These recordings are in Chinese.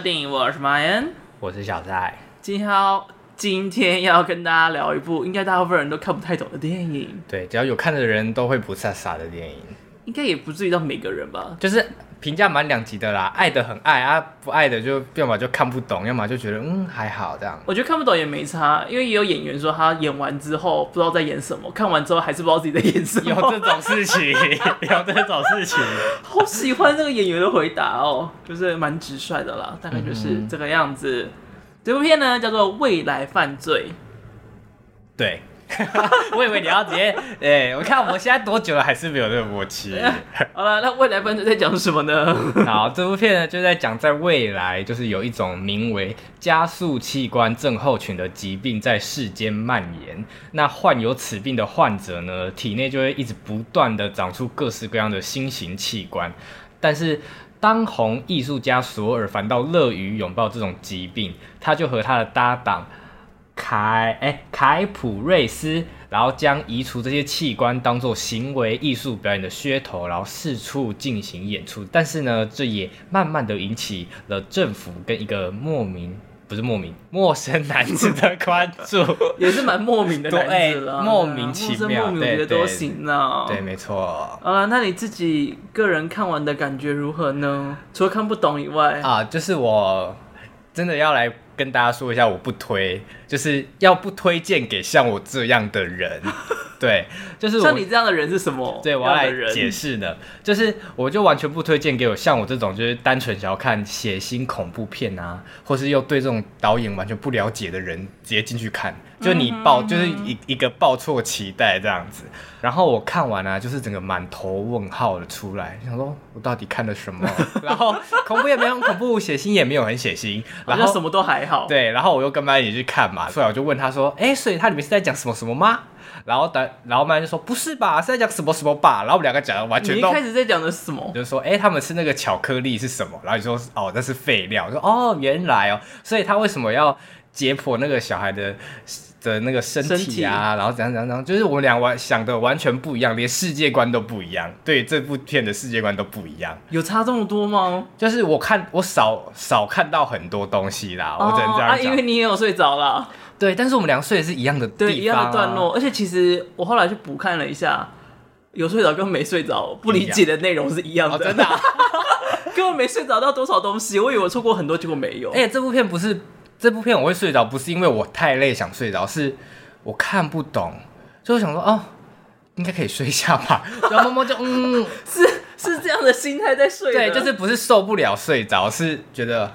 电影，我是 Ryan，我是小蔡。今天要今天要跟大家聊一部应该大部分人都看不太懂的电影。对，只要有看的人都会不傻傻的电影，应该也不至于到每个人吧。就是评价蛮两极的啦，爱的很爱啊，不爱的就要么就看不懂，要么就觉得嗯还好这样。我觉得看不懂也没差，因为也有演员说他演完之后不知道在演什么，看完之后还是不知道自己在演什么。有这种事情，有这种事情。好喜欢这个演员的回答哦，就是蛮直率的啦，大概就是这个样子。嗯、这部片呢叫做《未来犯罪》，对。我以为你要直接，哎、欸，我看我们现在多久了，还是没有这个默契。好了，那未来犯罪在讲什么呢？好，这部片呢就在讲，在未来就是有一种名为加速器官症候群的疾病在世间蔓延。那患有此病的患者呢，体内就会一直不断的长出各式各样的新型器官。但是当红艺术家索尔反倒乐于拥抱这种疾病，他就和他的搭档。凯哎、欸，凯普瑞斯，然后将移除这些器官当做行为艺术表演的噱头，然后四处进行演出。但是呢，这也慢慢的引起了政府跟一个莫名不是莫名陌生男子的关注，也是蛮莫名的 男子了，欸、莫名其妙，莫名我觉得都行呢。对，没错。啊，那你自己个人看完的感觉如何呢？除了看不懂以外，啊，就是我真的要来。跟大家说一下，我不推，就是要不推荐给像我这样的人。对，就是像你这样的人是什么？对，我要来解释呢，就是我就完全不推荐给我像我这种就是单纯想要看血腥恐怖片啊，或是又对这种导演完全不了解的人直接进去看，就你抱就是一一个抱错期待这样子。然后我看完啊，就是整个满头问号的出来，想说我到底看了什么？然后恐怖也没有很恐怖，血腥也没有很血腥，然后什么都还好。对，然后我又跟班一起去看嘛，所以我就问他说：“哎，所以他里面是在讲什么什么吗？”然后等，然后曼就说不是吧，是在讲什么什么吧？然后我们两个讲的完全都。你一开始在讲的是什么？就是说，哎，他们吃那个巧克力是什么？然后你说，哦，那是废料。说，哦，原来哦，所以他为什么要解剖那个小孩的的那个身体啊？体然后怎样怎样怎样？就是我们俩完想的完全不一样，连世界观都不一样。对这部片的世界观都不一样。有差这么多吗？就是我看我少少看到很多东西啦，哦、我只能这样讲。啊，因为你也有睡着了。对，但是我们两个睡的是一样的对，一样的段落。而且其实我后来去补看了一下，有睡着跟没睡着不理解的内容是一样的，哦、真的、啊，根本没睡着到多少东西。我以为我错过很多，结果没有。哎、欸，这部片不是这部片我会睡着，不是因为我太累想睡着，是我看不懂，就想说哦，应该可以睡一下吧。然后默默就嗯，是是这样的心态在睡，对，就是不是受不了睡着，是觉得。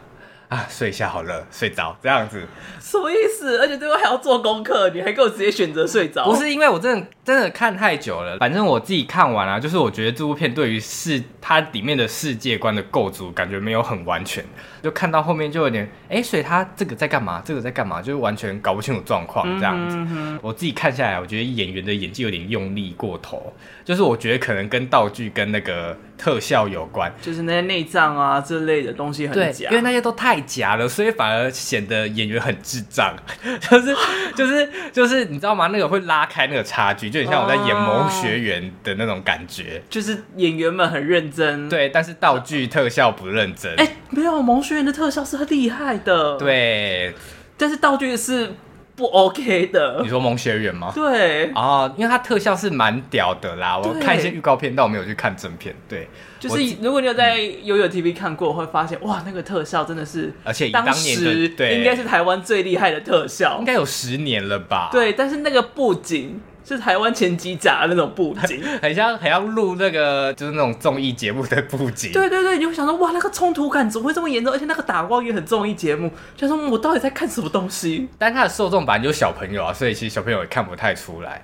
啊，睡一下好了，睡着这样子，什么意思？而且最后还要做功课，你还给我直接选择睡着？不是因为我真的真的看太久了，反正我自己看完啊，就是我觉得这部片对于世它里面的世界观的构筑感觉没有很完全，就看到后面就有点，哎、欸，所以他这个在干嘛？这个在干嘛？就是完全搞不清楚状况这样子。嗯、哼哼我自己看下来，我觉得演员的演技有点用力过头，就是我觉得可能跟道具跟那个特效有关，就是那些内脏啊这类的东西很假，因为那些都太。太假了，所以反而显得演员很智障，就是就是就是你知道吗？那个会拉开那个差距，就很像我在演《萌学园》的那种感觉，就是演员们很认真，对，但是道具特效不认真。哎、欸，没有，《萌学园》的特效是很厉害的，对，但是道具是不 OK 的。你说《萌学园》吗？对，啊，因为它特效是蛮屌的啦，我看一些预告片，但我没有去看正片，对。就是如果你有在悠悠 TV 看过，会发现哇，那个特效真的是，而且当时应该是台湾最厉害的特效，应该有十年了吧？对，但是那个布景是台湾前几甲的那种布景，很像很像录那个就是那种综艺节目的布景。对对对，你会想说哇，那个冲突感怎么会这么严重？而且那个打光也很综艺节目，就说我到底在看什么东西？但它的受众本来就是小朋友啊，所以其实小朋友也看不太出来。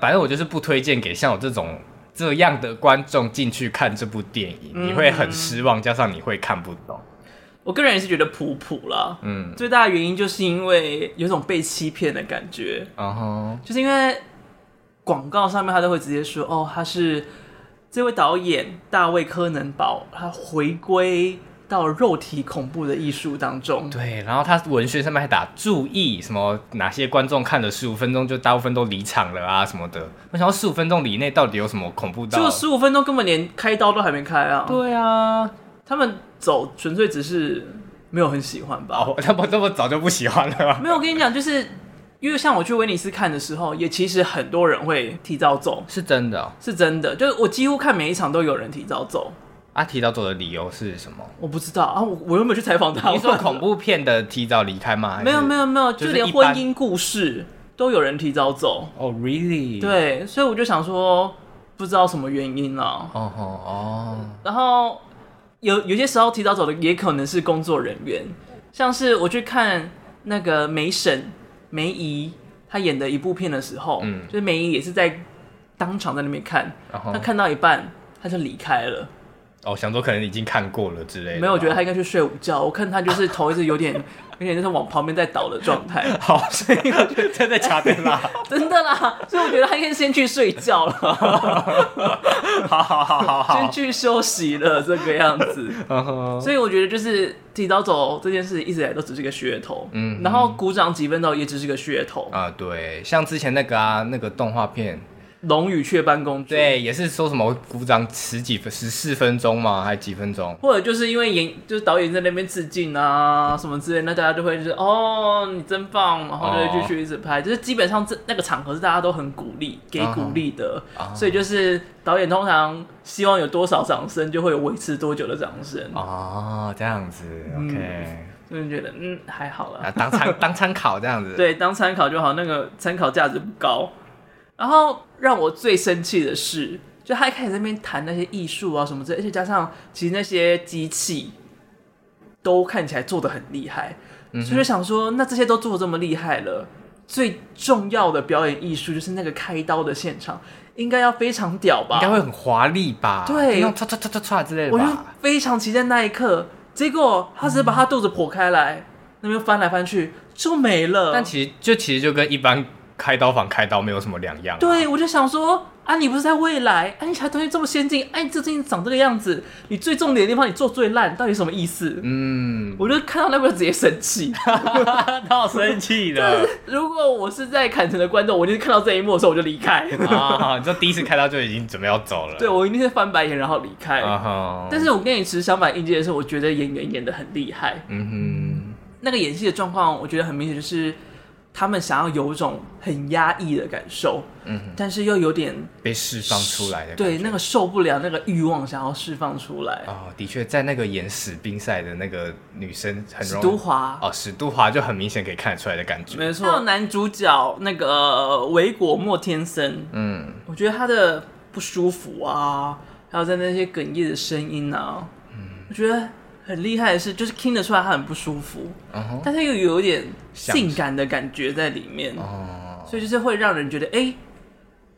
反正我就是不推荐给像我这种。这样的观众进去看这部电影，你会很失望，加上你会看不懂。我个人也是觉得普普啦，嗯，最大的原因就是因为有种被欺骗的感觉，嗯哼，就是因为广告上面他都会直接说，哦，他是这位导演大卫柯能堡，他回归。到肉体恐怖的艺术当中，对，然后他文学上面还打注意什么哪些观众看了十五分钟就大部分都离场了啊什么的。我想要十五分钟以内到底有什么恐怖到？就十五分钟根本连开刀都还没开啊！对啊，他们走纯粹只是没有很喜欢吧？哦，他们这么早就不喜欢了？没有，我跟你讲，就是因为像我去威尼斯看的时候，也其实很多人会提早走，是真的，哦，是真的，就是我几乎看每一场都有人提早走。啊，提早走的理由是什么？我不知道啊，我我又没有去采访他。你说恐怖片的提早离开吗？没有没有没有，就连婚姻故事都有人提早走。哦、oh,，really？对，所以我就想说，不知道什么原因啊。哦哦哦。然后有有些时候提早走的也可能是工作人员，像是我去看那个梅婶梅姨她演的一部片的时候，嗯，就是梅姨也是在当场在那边看，她、uh. 看到一半她就离开了。哦，想说可能已经看过了之类的。没有，我觉得他应该去睡午觉。我看他就是头一直有点，有点就是往旁边在倒的状态。好，所以我觉得真的假的啦？真的啦，所以我觉得他应该先去睡觉了。好好好好好，先去休息了这个样子。所以我觉得就是提早走这件事，一直以来都只是个噱头。嗯，然后鼓掌几分钟也只是个噱头。啊，对，像之前那个啊，那个动画片。龙与雀斑公主，对，也是说什么鼓掌十几分十四分钟嘛？还几分钟？或者就是因为演就是导演在那边致敬啊什么之类，那大家就会就是哦你真棒，然后就会继续一直拍。哦、就是基本上这那个场合是大家都很鼓励给鼓励的，哦、所以就是导演通常希望有多少掌声，就会有维持多久的掌声。哦，这样子，OK，所以、嗯、觉得嗯还好了，当参当参考这样子，对，当参考就好，那个参考价值不高。然后让我最生气的是，就他一开始在那边谈那些艺术啊什么之类，而且加上其实那些机器都看起来做的很厉害，嗯、所以就想说，那这些都做的这么厉害了，最重要的表演艺术就是那个开刀的现场，应该要非常屌吧？应该会很华丽吧？对，唰唰唰唰唰之类的。我就非常期待那一刻，结果他只是把他肚子剖开来，嗯、那边翻来翻去就没了。但其实就其实就跟一般。开刀房开刀没有什么两样，啊，对，我就想说啊，你不是在未来，啊，你台东西这么先进，哎，啊，你这东西长这个样子，你最重点的地方你做最烂，到底什么意思？嗯，我就看到那边直接生气，他好生气的。如果我是在坎城的观众，我就是看到这一幕的时候我就离开。啊，你说第一次开刀就已经准备要走了？对，我一定是翻白眼然后离开。啊、哈但是我跟你持相反意见的是，我觉得演员演的很厉害。嗯哼，那个演戏的状况，我觉得很明显就是。他们想要有一种很压抑的感受，嗯，但是又有点被释放出来的，对，那个受不了那个欲望想要释放出来。哦，的确，在那个演史宾赛的那个女生很容易，史都华哦，史都华就很明显可以看得出来的感觉。没错，还有男主角那个维果莫天森，嗯，我觉得他的不舒服啊，还有在那些哽咽的声音啊，嗯，我觉得。很厉害的是，就是听得出来他很不舒服，uh huh. 但他又有一点性感的感觉在里面，uh huh. 所以就是会让人觉得，哎、欸，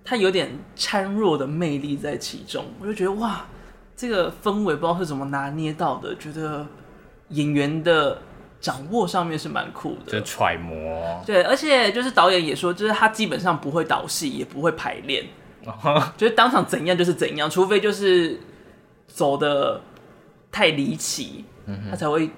他有点孱弱的魅力在其中。我就觉得哇，这个氛围不知道是怎么拿捏到的，觉得演员的掌握上面是蛮酷的，就揣摩。对，而且就是导演也说，就是他基本上不会导戏，也不会排练，uh. 就是当场怎样就是怎样，除非就是走的。太离奇，他才会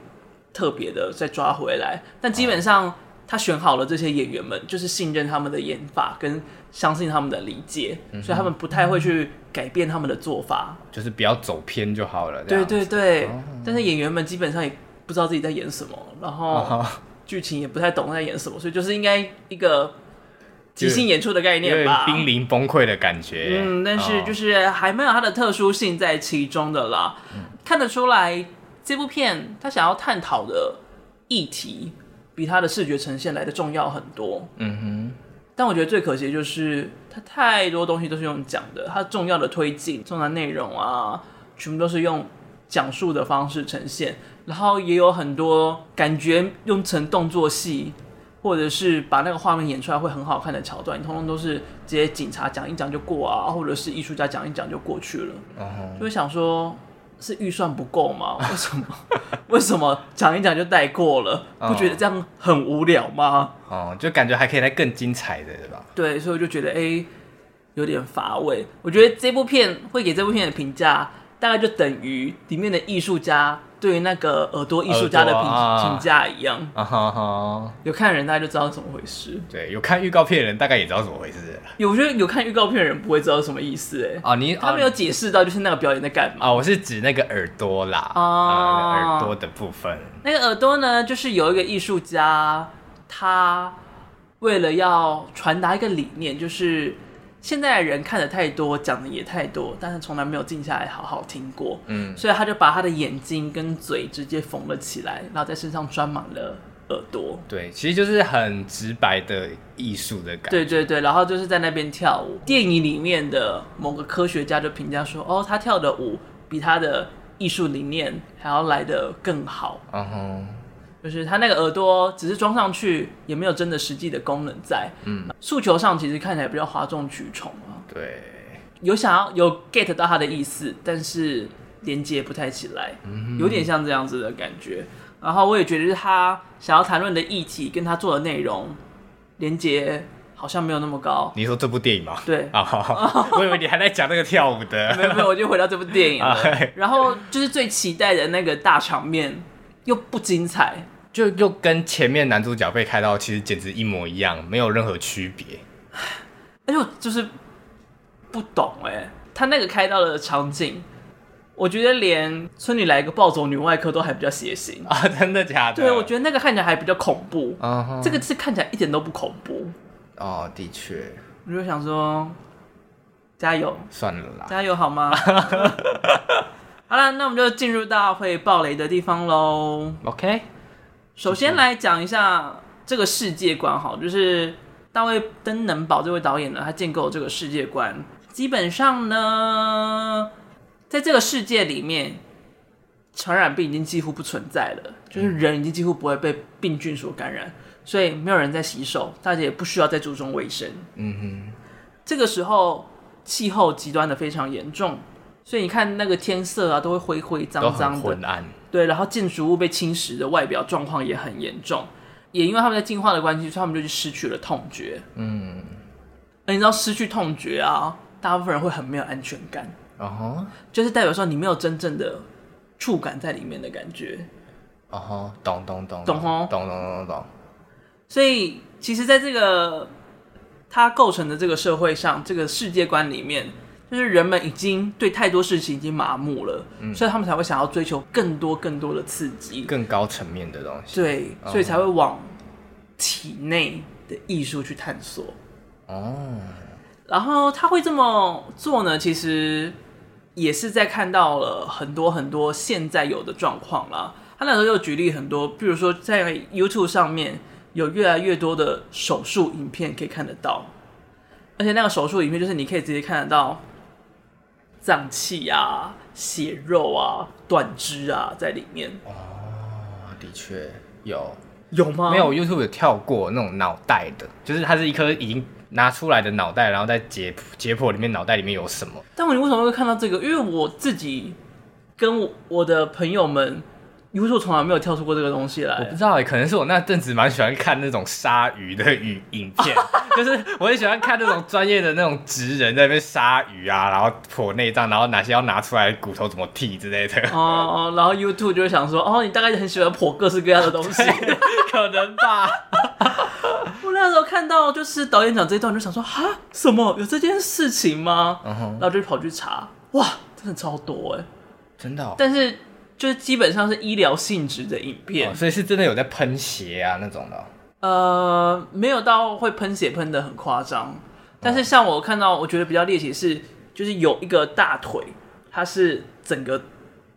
特别的再抓回来。但基本上，他选好了这些演员们，就是信任他们的演法，跟相信他们的理解，所以他们不太会去改变他们的做法，就是不要走偏就好了。对对对，但是演员们基本上也不知道自己在演什么，然后剧情也不太懂在演什么，所以就是应该一个即兴演出的概念吧，濒临崩溃的感觉。嗯，但是就是还没有它的特殊性在其中的啦。看得出来，这部片他想要探讨的议题比他的视觉呈现来的重要很多。嗯哼，但我觉得最可惜的就是他太多东西都是用讲的，他重要的推进、重要的内容啊，全部都是用讲述的方式呈现，然后也有很多感觉用成动作戏，或者是把那个画面演出来会很好看的桥段，通通都是直接警察讲一讲就过啊，或者是艺术家讲一讲就过去了。嗯哼，就会想说。是预算不够吗？为什么？为什么讲一讲就带过了？不觉得这样很无聊吗？哦，就感觉还可以来更精彩的，对吧？对，所以我就觉得哎、欸，有点乏味。我觉得这部片会给这部片的评价大概就等于里面的艺术家对于那个耳朵艺术家的评评价一样。啊哈哈！有看人大家就知道怎么回事。对，有看预告片的人大概也知道怎么回事。有，我觉得有看预告片的人不会知道什么意思哎。啊，你他没有解释到就是那个表演在干嘛。啊，我是指那个耳朵啦。啊，耳朵的部分。那个耳朵呢，就是有一个艺术家，他为了要传达一个理念，就是。现在的人看的太多，讲的也太多，但是从来没有静下来好好听过。嗯，所以他就把他的眼睛跟嘴直接缝了起来，然后在身上装满了耳朵。对，其实就是很直白的艺术的感觉。对对对，然后就是在那边跳舞。电影里面的某个科学家就评价说：“哦，他跳的舞比他的艺术理念还要来得更好。”嗯哼。就是他那个耳朵只是装上去，也没有真的实际的功能在。嗯，诉求上其实看起来比较哗众取宠啊。对，有想要有 get 到他的意思，但是连接不太起来，嗯，有点像这样子的感觉。然后我也觉得是他想要谈论的议题跟他做的内容连接好像没有那么高。你说这部电影吗？对啊，我以为你还在讲那个跳舞的。没有没有，我就回到这部电影了。然后就是最期待的那个大场面。又不精彩，就又跟前面男主角被开刀其实简直一模一样，没有任何区别。而且我就是不懂哎，他那个开刀的场景，我觉得连村里来一个暴走女外科都还比较血腥啊！真的假的？对，我觉得那个看起来还比较恐怖。Uh huh. 这个是看起来一点都不恐怖。哦，oh, 的确。我就想说，加油，算了啦，加油好吗？好了，那我们就进入到会爆雷的地方喽。OK，首先来讲一下这个世界观，好，就是大卫·登能堡这位导演呢，他建构这个世界观，基本上呢，在这个世界里面，传染病已经几乎不存在了，就是人已经几乎不会被病菌所感染，所以没有人在洗手，大家也不需要再注重卫生。嗯哼，这个时候气候极端的非常严重。所以你看那个天色啊，都会灰灰脏脏的，昏暗。对，然后建筑物被侵蚀的外表状况也很严重，也因为他们在进化的关系，所以他们就去失去了痛觉。嗯，而你知道失去痛觉啊，大部分人会很没有安全感。哦、uh，huh. 就是代表说你没有真正的触感在里面的感觉。哦、uh，huh. 懂懂懂，懂懂懂懂懂。所以其实，在这个它构成的这个社会上，这个世界观里面。就是人们已经对太多事情已经麻木了，嗯、所以他们才会想要追求更多更多的刺激，更高层面的东西。对，所以才会往体内的艺术去探索。哦，然后他会这么做呢？其实也是在看到了很多很多现在有的状况啦。他那时候又举例很多，比如说在 YouTube 上面有越来越多的手术影片可以看得到，而且那个手术影片就是你可以直接看得到。脏器啊、血肉啊、断肢啊，在里面哦，的确有有吗？没有，YouTube 有跳过那种脑袋的，就是它是一颗已经拿出来的脑袋，然后在解解剖里面脑袋里面有什么。但我你为什么会看到这个？因为我自己跟我的朋友们。因为我从来没有跳出过这个东西来，我不知道哎，可能是我那阵子蛮喜欢看那种鲨鱼的影影片，就是我很喜欢看那种专业的那种职人在那边杀鱼啊，然后剖内脏，然后哪些要拿出来骨头怎么剔之类的。哦哦，然后 YouTube 就会想说，哦，你大概很喜欢剖各式各样的东西，可能吧。我那时候看到就是导演讲这一段，就想说，哈，什么有这件事情吗？然后就跑去查，哇，真的超多哎，真的。但是。就是基本上是医疗性质的影片，哦，所以是真的有在喷血啊那种的。呃，没有到会喷血喷的很夸张，但是像我看到，我觉得比较猎奇是，就是有一个大腿，它是整个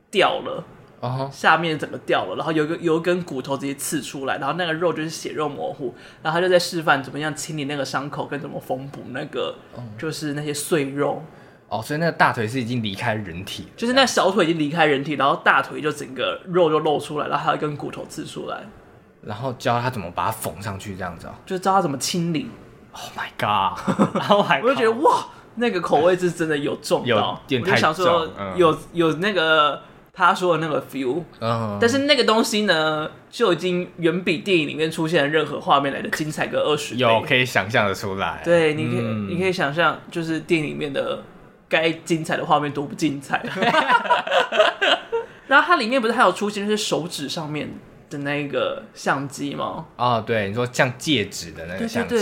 掉了，哦，下面整个掉了，然后有一个有一根骨头直接刺出来，然后那个肉就是血肉模糊，然后他就在示范怎么样清理那个伤口跟怎么缝补那个，就是那些碎肉。哦，所以那个大腿是已经离开人体，就是那小腿已经离开人体，然后大腿就整个肉就露出来，然后还有一根骨头刺出来，然后教他怎么把它缝上去，这样子哦，就是教他怎么清理。Oh my god！然后还我就觉得哇，那个口味是真的有重到，有点就想说有有那个他说的那个 feel，嗯，但是那个东西呢，就已经远比电影里面出现的任何画面来的精彩个二十倍，有可以想象的出来。对，你可以、嗯、你可以想象，就是电影里面的。该精彩的画面多不精彩。然后它里面不是还有出现就是手指上面的那个相机吗？哦，对，你说像戒指的那个相机。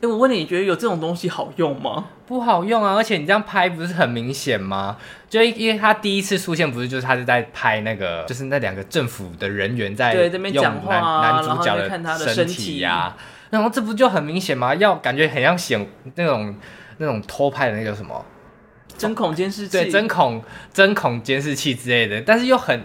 哎，我问你，你觉得有这种东西好用吗？不好用啊！而且你这样拍不是很明显吗？就因为他第一次出现，不是就是他是在拍那个，就是那两个政府的人员在对这边讲话啊，男主角的身体呀，然后这不就很明显吗？要感觉很像显那种那种偷拍的那个什么针孔监视器，对，针孔针孔监视器之类的，但是又很。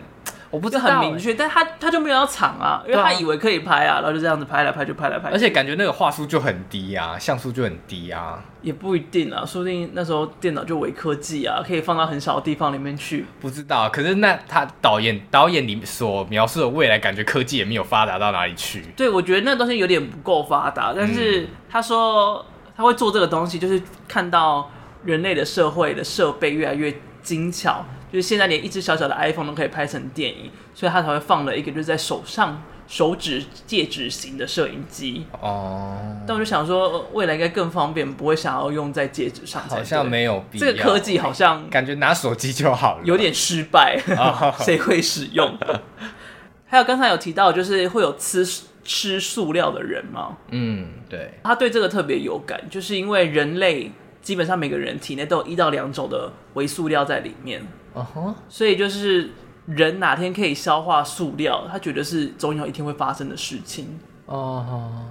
我不是很明确，但他他就没有要藏啊，因为他以为可以拍啊，然后就这样子拍来拍去，拍来拍去，而且感觉那个画素就很低啊，像素就很低啊，也不一定啊，说不定那时候电脑就伪科技啊，可以放到很小的地方里面去，不知道。可是那他导演导演里所描述的未来，感觉科技也没有发达到哪里去。对，我觉得那个东西有点不够发达，但是他说他会做这个东西，就是看到人类的社会的设备越来越精巧。就是现在连一只小小的 iPhone 都可以拍成电影，所以他才会放了一个就是在手上手指戒指型的摄影机哦。但我就想说，未来应该更方便，不会想要用在戒指上。好像没有必要。这个科技好像感觉拿手机就好了，有点失败，谁会使用？还有刚才有提到，就是会有吃吃塑料的人吗？嗯，对。他对这个特别有感，就是因为人类基本上每个人体内都有一到两种的微塑料在里面。所以就是人哪天可以消化塑料，他觉得是总有一天会发生的事情。哦，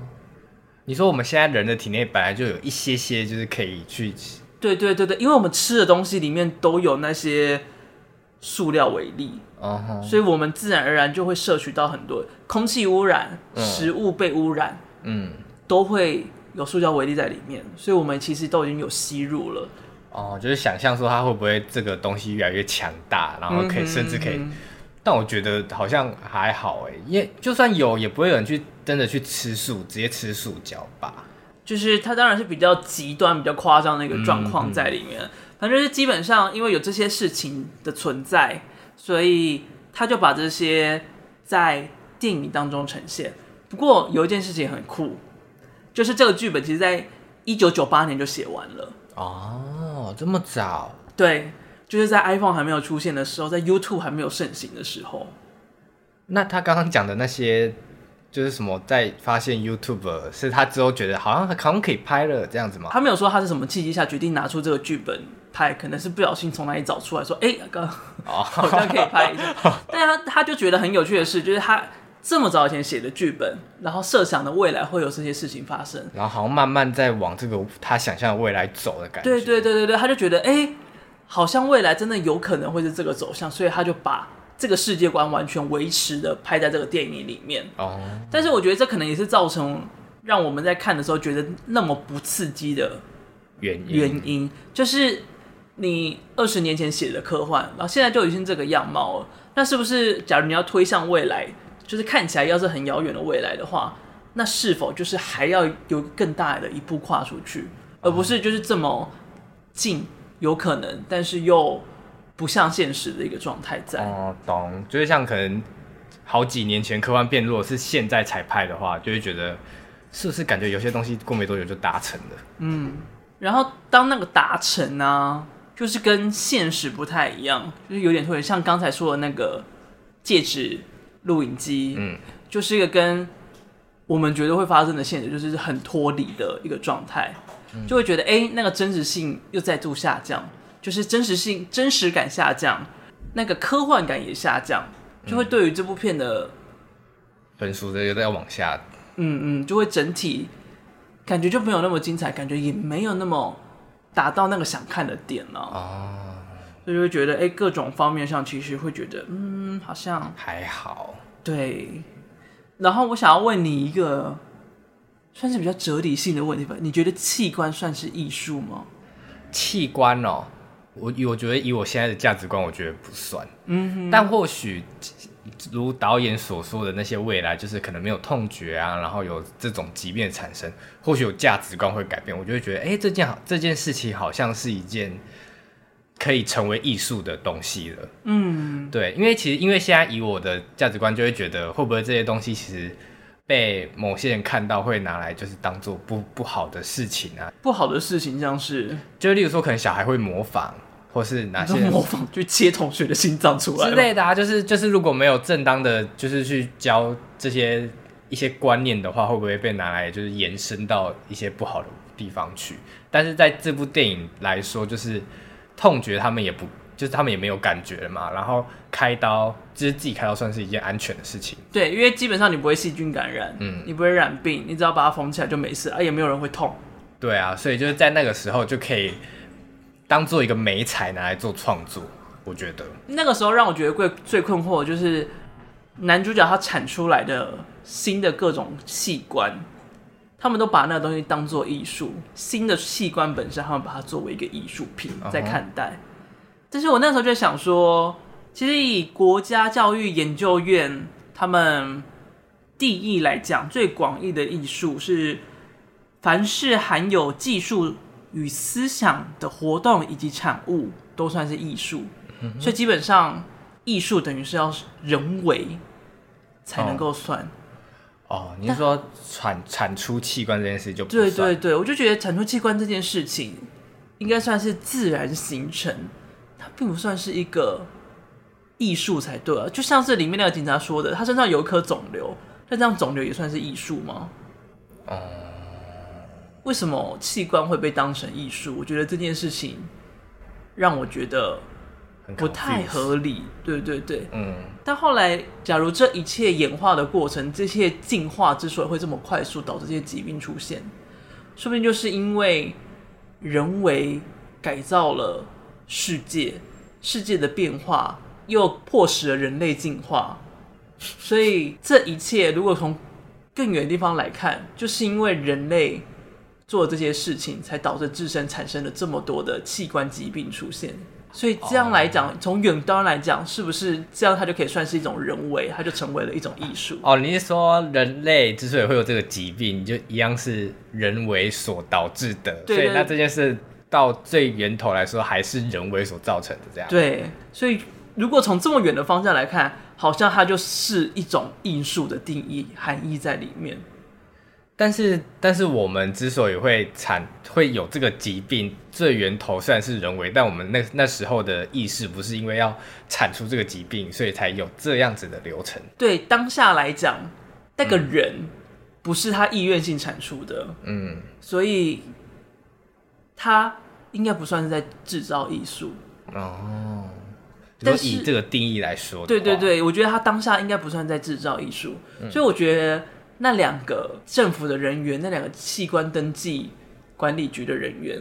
你说我们现在人的体内本来就有一些些，就是可以去，对对对对，因为我们吃的东西里面都有那些塑料微粒，哦，所以我们自然而然就会摄取到很多空气污染、食物被污染，嗯，都会有塑胶微粒在里面，所以我们其实都已经有吸入了。哦，就是想象说它会不会这个东西越来越强大，然后可以甚至可以，但我觉得好像还好哎，因为就算有，也不会有人去真的去吃素，直接吃塑胶吧。就是它当然是比较极端、比较夸张的一个状况在里面。反正、是基本上因为有这些事情的存在，所以他就把这些在电影当中呈现。不过有一件事情很酷，就是这个剧本其实在一九九八年就写完了哦。哦，这么早？对，就是在 iPhone 还没有出现的时候，在 YouTube 还没有盛行的时候。那他刚刚讲的那些，就是什么在发现 YouTube 是他之后觉得好像好像可以拍了这样子吗？他没有说他是什么契机下决定拿出这个剧本拍，可能是不小心从哪里找出来说，哎，刚 好像可以拍一下。但他他就觉得很有趣的是，就是他。这么早以前写的剧本，然后设想的未来会有这些事情发生，然后好像慢慢在往这个他想象的未来走的感觉。对对对对对，他就觉得哎，好像未来真的有可能会是这个走向，所以他就把这个世界观完全维持的拍在这个电影里面。哦，但是我觉得这可能也是造成让我们在看的时候觉得那么不刺激的原因。原因就是你二十年前写的科幻，然后现在就已经这个样貌了，那是不是假如你要推向未来？就是看起来要是很遥远的未来的话，那是否就是还要有更大的一步跨出去，而不是就是这么近有可能，但是又不像现实的一个状态在。哦，懂，就是像可能好几年前科幻片，如果是现在才拍的话，就会觉得是不是感觉有些东西过没多久就达成了？嗯，然后当那个达成呢、啊，就是跟现实不太一样，就是有点特别像刚才说的那个戒指。录影机，嗯，就是一个跟我们觉得会发生的现实，就是很脱离的一个状态，嗯、就会觉得，哎、欸，那个真实性又再度下降，就是真实性、真实感下降，那个科幻感也下降，就会对于这部片的分数的又在往下，嗯嗯，就会整体感觉就没有那么精彩，感觉也没有那么达到那个想看的点了。啊。所以就会觉得，哎、欸，各种方面上其实会觉得，嗯，好像还好。对。然后我想要问你一个，算是比较哲理性的问题吧？你觉得器官算是艺术吗？器官哦，我我觉得以我现在的价值观，我觉得不算。嗯哼。但或许如导演所说的那些未来，就是可能没有痛觉啊，然后有这种疾病产生，或许有价值观会改变。我就会觉得，哎，这件好，这件事情好像是一件。可以成为艺术的东西了，嗯，对，因为其实因为现在以我的价值观，就会觉得会不会这些东西其实被某些人看到会拿来就是当做不不好的事情啊？不好的事情像是，就例如说可能小孩会模仿，或是哪些模仿去切同学的心脏出来之类的啊，就是就是如果没有正当的，就是去教这些一些观念的话，会不会被拿来就是延伸到一些不好的地方去？但是在这部电影来说，就是痛觉他们也不，就是他们也没有感觉了嘛。然后开刀，就是自己开刀算是一件安全的事情。对，因为基本上你不会细菌感染，嗯，你不会染病，你只要把它缝起来就没事，啊，也没有人会痛。对啊，所以就是在那个时候就可以当做一个美材拿来做创作。我觉得那个时候让我觉得最最困惑的就是男主角他产出来的新的各种器官。他们都把那个东西当做艺术，新的器官本身，他们把它作为一个艺术品在看待。Uh huh. 但是我那时候就想说，其实以国家教育研究院他们定义来讲，最广义的艺术是凡是含有技术与思想的活动以及产物，都算是艺术。Uh huh. 所以基本上，艺术等于是要人为才能够算。Uh huh. 哦，你是说产产出器官这件事就不对对对，我就觉得产出器官这件事情应该算是自然形成，它并不算是一个艺术才对啊。就像是里面那个警察说的，他身上有一颗肿瘤，那这样肿瘤也算是艺术吗？哦、嗯，为什么器官会被当成艺术？我觉得这件事情让我觉得。不太合理，对对对，嗯。但后来，假如这一切演化的过程，这些进化之所以会这么快速，导致这些疾病出现，说不定就是因为人为改造了世界，世界的变化又迫使了人类进化，所以这一切如果从更远的地方来看，就是因为人类做这些事情，才导致自身产生了这么多的器官疾病出现。所以这样来讲，从远端来讲，是不是这样它就可以算是一种人为，它就成为了一种艺术？哦，你是说人类之所以会有这个疾病，就一样是人为所导致的？对，对，所以那这件事到最源头来说，还是人为所造成的这样？对，所以如果从这么远的方向来看，好像它就是一种艺术的定义含义在里面。但是，但是我们之所以会产会有这个疾病，最源头虽然是人为，但我们那那时候的意识不是因为要产出这个疾病，所以才有这样子的流程。对，当下来讲，那个人不是他意愿性产出的，嗯，所以他应该不算是在制造艺术哦。但是以这个定义来说，对对对，我觉得他当下应该不算在制造艺术，嗯，所以我觉得。那两个政府的人员，那两个器官登记管理局的人员，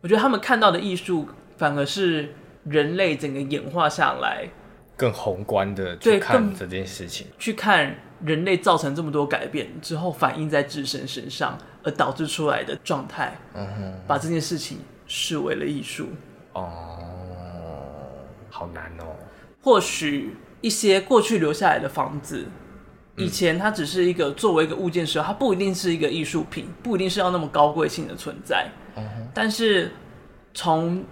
我觉得他们看到的艺术，反而是人类整个演化下来更宏观的去看这件事情，去看人类造成这么多改变之后，反映在自身身上而导致出来的状态，嗯哼，把这件事情视为了艺术。哦，好难哦。或许一些过去留下来的房子。以前它只是一个作为一个物件时候，它不一定是一个艺术品，不一定是要那么高贵性的存在。Uh. 但是从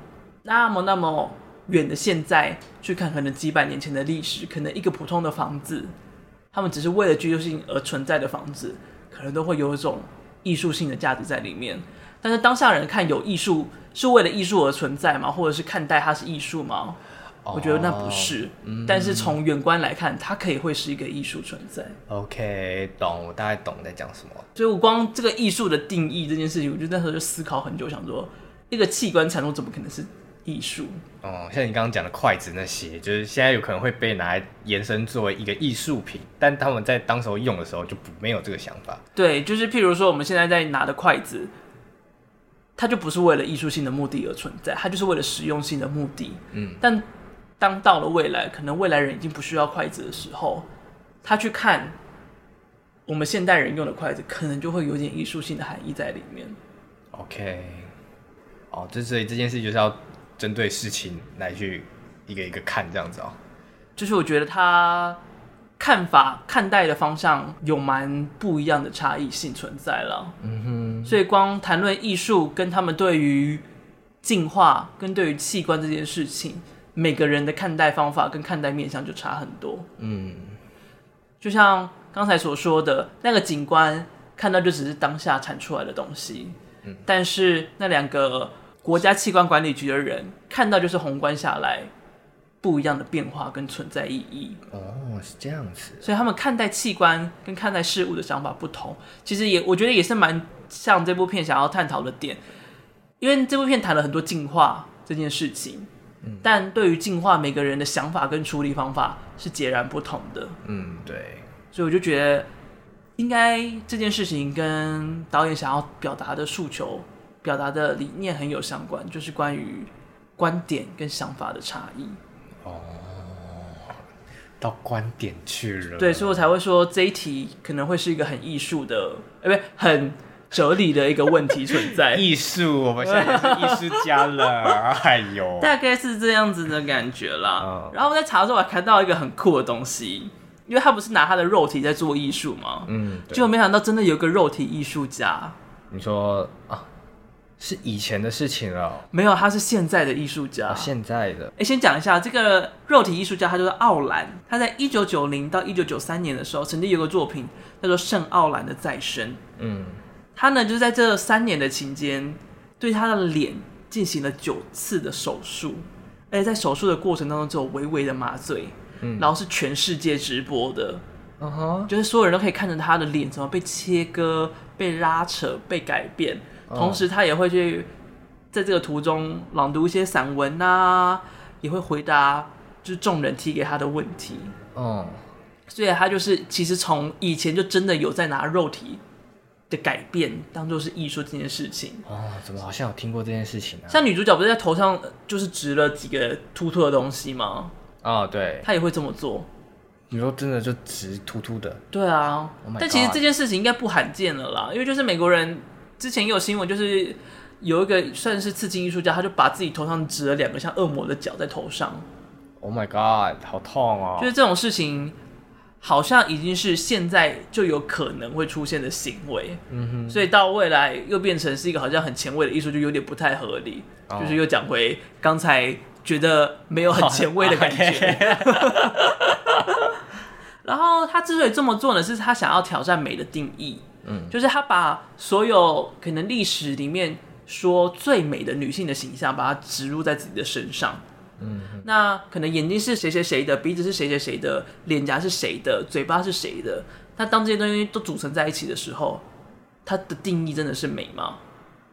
那么那么远的现在去看，可能几百年前的历史，可能一个普通的房子，他们只是为了居住性而存在的房子，可能都会有一种艺术性的价值在里面。但是当下人看有艺术是为了艺术而存在吗？或者是看待它是艺术吗？我觉得那不是，哦嗯、但是从远观来看，它可以会是一个艺术存在。OK，懂，我大概懂在讲什么。所以我光这个艺术的定义这件事情，我就那时候就思考很久，想说一个器官产物怎么可能是艺术？哦，像你刚刚讲的筷子那些，就是现在有可能会被拿来延伸作为一个艺术品，但他们在当时候用的时候就不没有这个想法。对，就是譬如说我们现在在拿的筷子，它就不是为了艺术性的目的而存在，它就是为了实用性的目的。嗯，但。当到了未来，可能未来人已经不需要筷子的时候，他去看我们现代人用的筷子，可能就会有点艺术性的含义在里面。OK，哦，这所以这件事就是要针对事情来去一个一个看这样子哦。就是我觉得他看法看待的方向有蛮不一样的差异性存在了。嗯哼，所以光谈论艺术跟他们对于进化跟对于器官这件事情。每个人的看待方法跟看待面向就差很多。嗯，就像刚才所说的，那个警官看到就只是当下产出来的东西。嗯，但是那两个国家器官管理局的人看到，就是宏观下来不一样的变化跟存在意义。哦，是这样子。所以他们看待器官跟看待事物的想法不同，其实也我觉得也是蛮像这部片想要探讨的点，因为这部片谈了很多进化这件事情。但对于进化，每个人的想法跟处理方法是截然不同的。嗯，对。所以我就觉得，应该这件事情跟导演想要表达的诉求、表达的理念很有相关，就是关于观点跟想法的差异。哦，到观点去了。对，所以我才会说这一题可能会是一个很艺术的，哎，不，很。哲理的一个问题存在，艺术，我们现在也是艺术家了，哎呦，大概是这样子的感觉啦。嗯、然后我在查的时候，我还看到一个很酷的东西，因为他不是拿他的肉体在做艺术吗？嗯，结果没想到真的有个肉体艺术家。你说啊，是以前的事情了？没有，他是现在的艺术家，哦、现在的。哎，先讲一下这个肉体艺术家，他就是奥兰，他在一九九零到一九九三年的时候，曾经有个作品叫做《圣奥兰的再生》。嗯。他呢，就是在这三年的期间，对他的脸进行了九次的手术，而且在手术的过程当中，只有微微的麻醉，嗯，然后是全世界直播的，嗯哼，就是所有人都可以看着他的脸怎么被切割、被拉扯、被改变，同时他也会去在这个途中朗读一些散文啊，也会回答就是众人提给他的问题，哦，所以他就是其实从以前就真的有在拿肉体。的改变当做是艺术这件事情哦，怎么好像有听过这件事情呢？像女主角不是在头上就是植了几个突突的东西吗？哦，对，她也会这么做。你说真的就植突突的？对啊，oh、但其实这件事情应该不罕见了啦，因为就是美国人之前也有新闻，就是有一个算是刺青艺术家，他就把自己头上植了两个像恶魔的角在头上。Oh my god，好痛啊！就是这种事情。好像已经是现在就有可能会出现的行为，嗯哼，所以到未来又变成是一个好像很前卫的艺术，就有点不太合理。哦、就是又讲回刚才觉得没有很前卫的感觉。哦、然后他之所以这么做呢，是他想要挑战美的定义，嗯，就是他把所有可能历史里面说最美的女性的形象，把它植入在自己的身上。嗯，那可能眼睛是谁谁谁的，鼻子是谁谁谁的，脸颊是谁的，嘴巴是谁的？那当这些东西都组成在一起的时候，它的定义真的是美吗？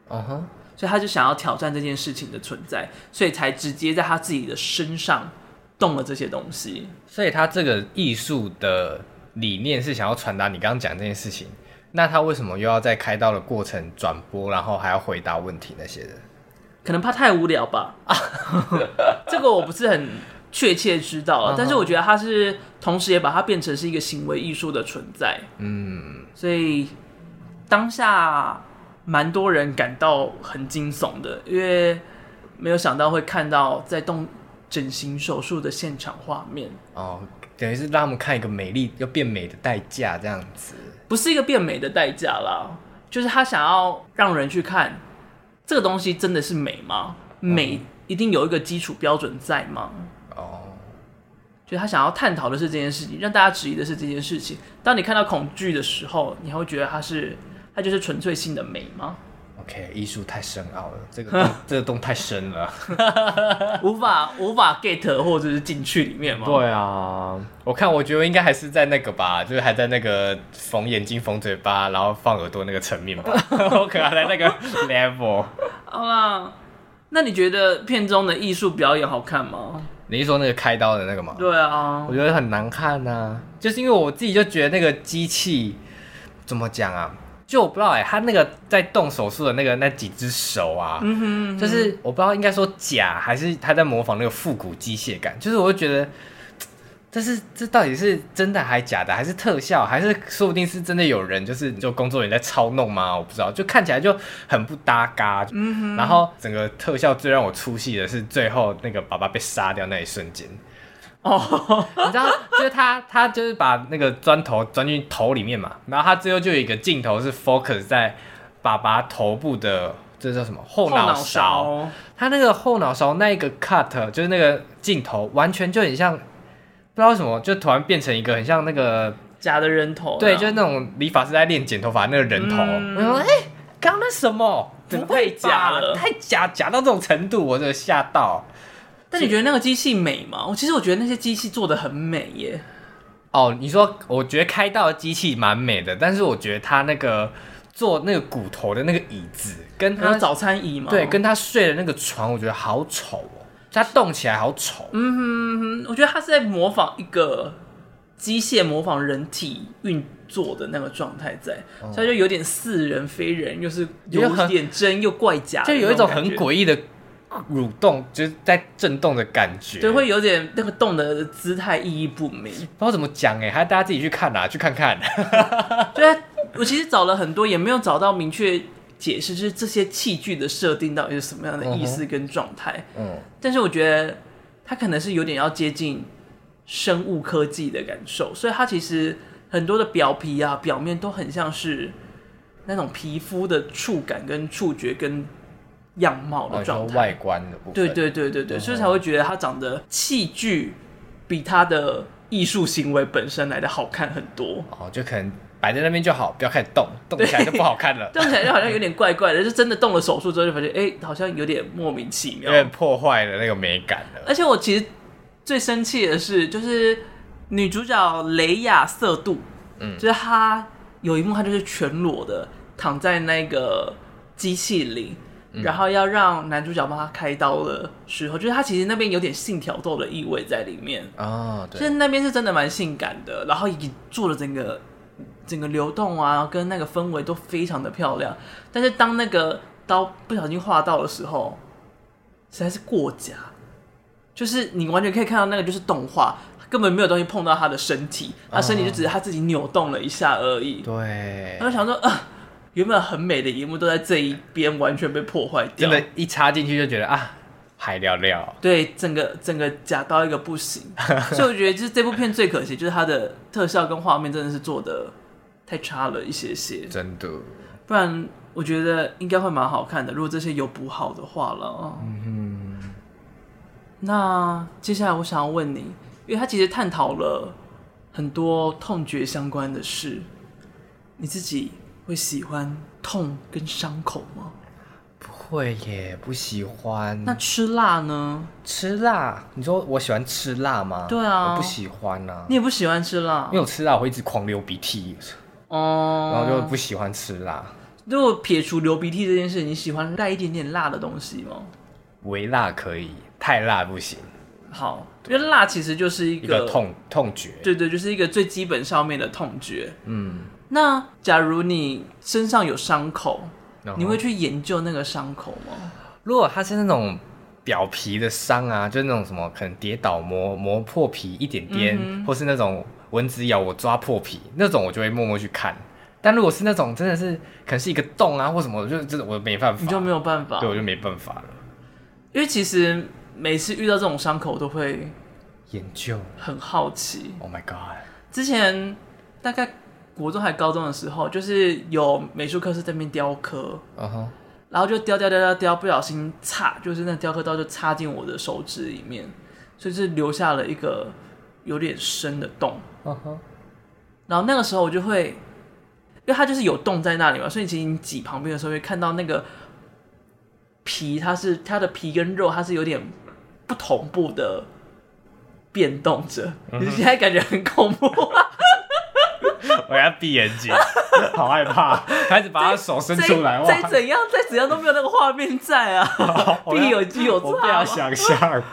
嗯哼、uh-huh. 所以他就想要挑战这件事情的存在，所以才直接在他自己的身上动了这些东西。所以他这个艺术的理念是想要传达你刚刚讲这件事情。那他为什么又要在开刀的过程转播，然后还要回答问题那些的？可能怕太无聊吧，啊，这个我不是很确切知道，但是我觉得他是同时也把它变成是一个行为艺术的存在，嗯，所以当下蛮多人感到很惊悚的，因为没有想到会看到在动整形手术的现场画面，哦，等于是让他们看一个美丽要变美的代价这样子，不是一个变美的代价啦，就是他想要让人去看。这个东西真的是美吗？美一定有一个基础标准在吗？哦，就他想要探讨的是这件事情，让大家质疑的是这件事情。当你看到恐惧的时候，你还会觉得它是，它就是纯粹性的美吗？OK，艺术太深奥了，这个洞这个洞太深了，无法无法 get 或者是进去里面吗？对啊，我看我觉得应该还是在那个吧，就是还在那个缝眼睛、缝嘴巴，然后放耳朵那个层面吧，我可能还在那个 level。好啦，那你觉得片中的艺术表演好看吗？你是说那个开刀的那个吗？对啊，我觉得很难看呐、啊，就是因为我自己就觉得那个机器怎么讲啊？就我不知道哎、欸，他那个在动手术的那个那几只手啊，嗯哼嗯哼，就是我不知道应该说假还是他在模仿那个复古机械感，就是我就觉得，这是这到底是真的还是假的，还是特效，还是说不定是真的有人就是就工作人员在操弄吗？我不知道，就看起来就很不搭嘎。嗯哼，然后整个特效最让我出戏的是最后那个爸爸被杀掉那一瞬间。哦，你知道，就是他，他就是把那个砖头钻进头里面嘛，然后他最后就有一个镜头是 focus 在爸爸头部的，这叫什么后脑勺？他那个后脑勺那一个 cut，就是那个镜头，完全就很像，不知道为什么，就突然变成一个很像那个假的人头，对，就是那种理发师在练剪头发那个人头。嗯、我说，哎、欸，刚刚那什么？太假了，太假，假到这种程度，我就吓到。但你觉得那个机器美吗？我其实我觉得那些机器做的很美耶。哦，你说，我觉得开到的机器蛮美的，但是我觉得他那个做那个骨头的那个椅子，跟他早餐椅嘛，对，跟他睡的那个床，我觉得好丑哦，他动起来好丑。嗯哼哼，我觉得他是在模仿一个机械，模仿人体运作的那个状态在，哦、所以就有点似人非人，又是有点真又怪假，就有一种很诡异的。蠕动就是在震动的感觉，对，会有点那个动的姿态意义不明，不知道怎么讲哎，还是大家自己去看啊，去看看。对，我其实找了很多，也没有找到明确解释，就是这些器具的设定到底是什么样的意思跟状态。嗯，但是我觉得它可能是有点要接近生物科技的感受，所以它其实很多的表皮啊、表面都很像是那种皮肤的触感跟触觉跟。样貌的状态，外观的部分，对对对对对，所以才会觉得他长得器具比他的艺术行为本身来的好看很多。哦，就可能摆在那边就好，不要开始动，动起来就不好看了。动起来就好像有点怪怪的，就真的动了手术之后就发现，哎，好像有点莫名其妙，有点破坏了那个美感了。而且我其实最生气的是，就是女主角雷亚瑟杜，嗯，就是她有一幕，她就是全裸的躺在那个机器里。然后要让男主角帮他开刀的时候，就是他其实那边有点性挑逗的意味在里面啊，就是那边是真的蛮性感的，然后也做了整个整个流动啊，跟那个氛围都非常的漂亮。但是当那个刀不小心划到的时候，实在是过假，就是你完全可以看到那个就是动画，根本没有东西碰到他的身体，他身体就只是他自己扭动了一下而已。对，然后想说啊。原本很美的一幕都在这一边完全被破坏掉，真的，一插进去就觉得啊，海聊聊。对，整个整个假到一个不行，所以我觉得就是这部片最可惜，就是它的特效跟画面真的是做的太差了一些些，真的。不然我觉得应该会蛮好看的，如果这些有补好的话了。嗯哼。那接下来我想要问你，因为他其实探讨了很多痛觉相关的事，你自己。会喜欢痛跟伤口吗？不会耶，不喜欢。那吃辣呢？吃辣？你说我喜欢吃辣吗？对啊，我不喜欢啊。你也不喜欢吃辣？因为我吃辣我会一直狂流鼻涕，哦，然后就不喜欢吃辣。如果撇除流鼻涕这件事，你喜欢带一点点辣的东西吗？微辣可以，太辣不行。好，因为辣其实就是一个，一个痛痛觉，对对，就是一个最基本上面的痛觉。嗯。那假如你身上有伤口，你会去研究那个伤口吗？如果它是那种表皮的伤啊，就是那种什么可能跌倒磨磨破皮一点点，嗯、或是那种蚊子咬我抓破皮那种，我就会默默去看。但如果是那种真的是可能是一个洞啊或什么，我就真的我没办法，你就没有办法，对，我就没办法了。因为其实每次遇到这种伤口，我都会研究，很好奇。Oh my god！之前大概。国中还高中的时候，就是有美术课是在那边雕刻，uh. 然后就雕雕雕雕雕，不小心插，就是那雕刻刀就插进我的手指里面，所以是留下了一个有点深的洞。Uh. 然后那个时候我就会，因为它就是有洞在那里嘛，所以其实你挤旁边的时候会看到那个皮，它是它的皮跟肉，它是有点不同步的变动着。你、uh. 现在感觉很恐怖。我要闭眼睛，好害怕，开始把他手伸出来，再怎样再怎样都没有那个画面在啊！闭眼睛有差，我不要想象。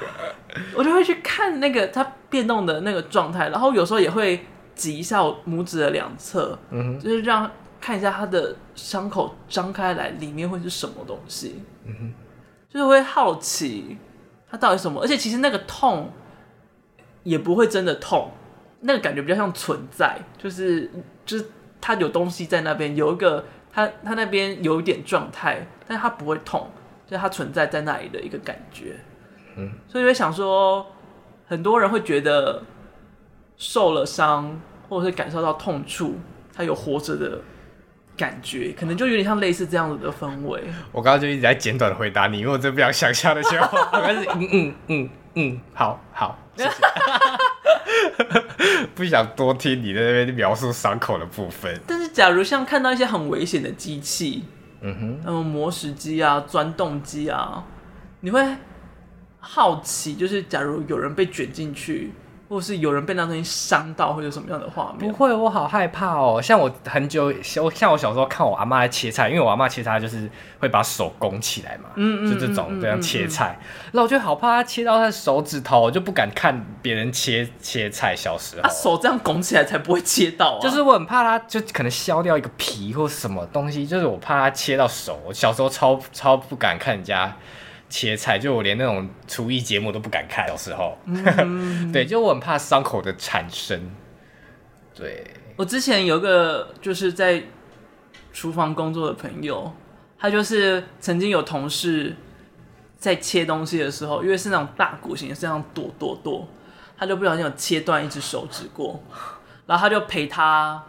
我就会去看那个它变动的那个状态，然后有时候也会挤一下我拇指的两侧，嗯，就是让看一下它的伤口张开来里面会是什么东西，嗯哼，就是会好奇它到底什么，而且其实那个痛也不会真的痛。那个感觉比较像存在，就是就是它有东西在那边，有一个它它那边有一点状态，但是它不会痛，就是它存在在那里的一个感觉。嗯，所以我想说，很多人会觉得受了伤或者是感受到痛处，他有活着的感觉，可能就有点像类似这样子的氛围。我刚刚就一直在简短的回答你，因为我真不想想象那些话。但是嗯嗯嗯嗯，好好。谢谢 不想多听你在那边描述伤口的部分。但是，假如像看到一些很危险的机器，嗯哼，那么磨石机啊、钻洞机啊，你会好奇，就是假如有人被卷进去。或是有人被那东西伤到，会有什么样的画面？不会，我好害怕哦。像我很久，像我小时候看我阿妈来切菜，因为我阿妈切菜就是会把手拱起来嘛，嗯，就这种这样切菜。那我就好怕她切到她的手指头，我就不敢看别人切切菜。小时候，他手这样拱起来才不会切到啊。就是我很怕她，就可能削掉一个皮或什么东西，就是我怕她切到手。我小时候超超不敢看人家。切菜，就我连那种厨艺节目都不敢看，有时候，嗯、对，就我很怕伤口的产生。对，我之前有个就是在厨房工作的朋友，他就是曾经有同事在切东西的时候，因为是那种大骨型，是那种剁剁剁，他就不小心有切断一只手指过，然后他就陪他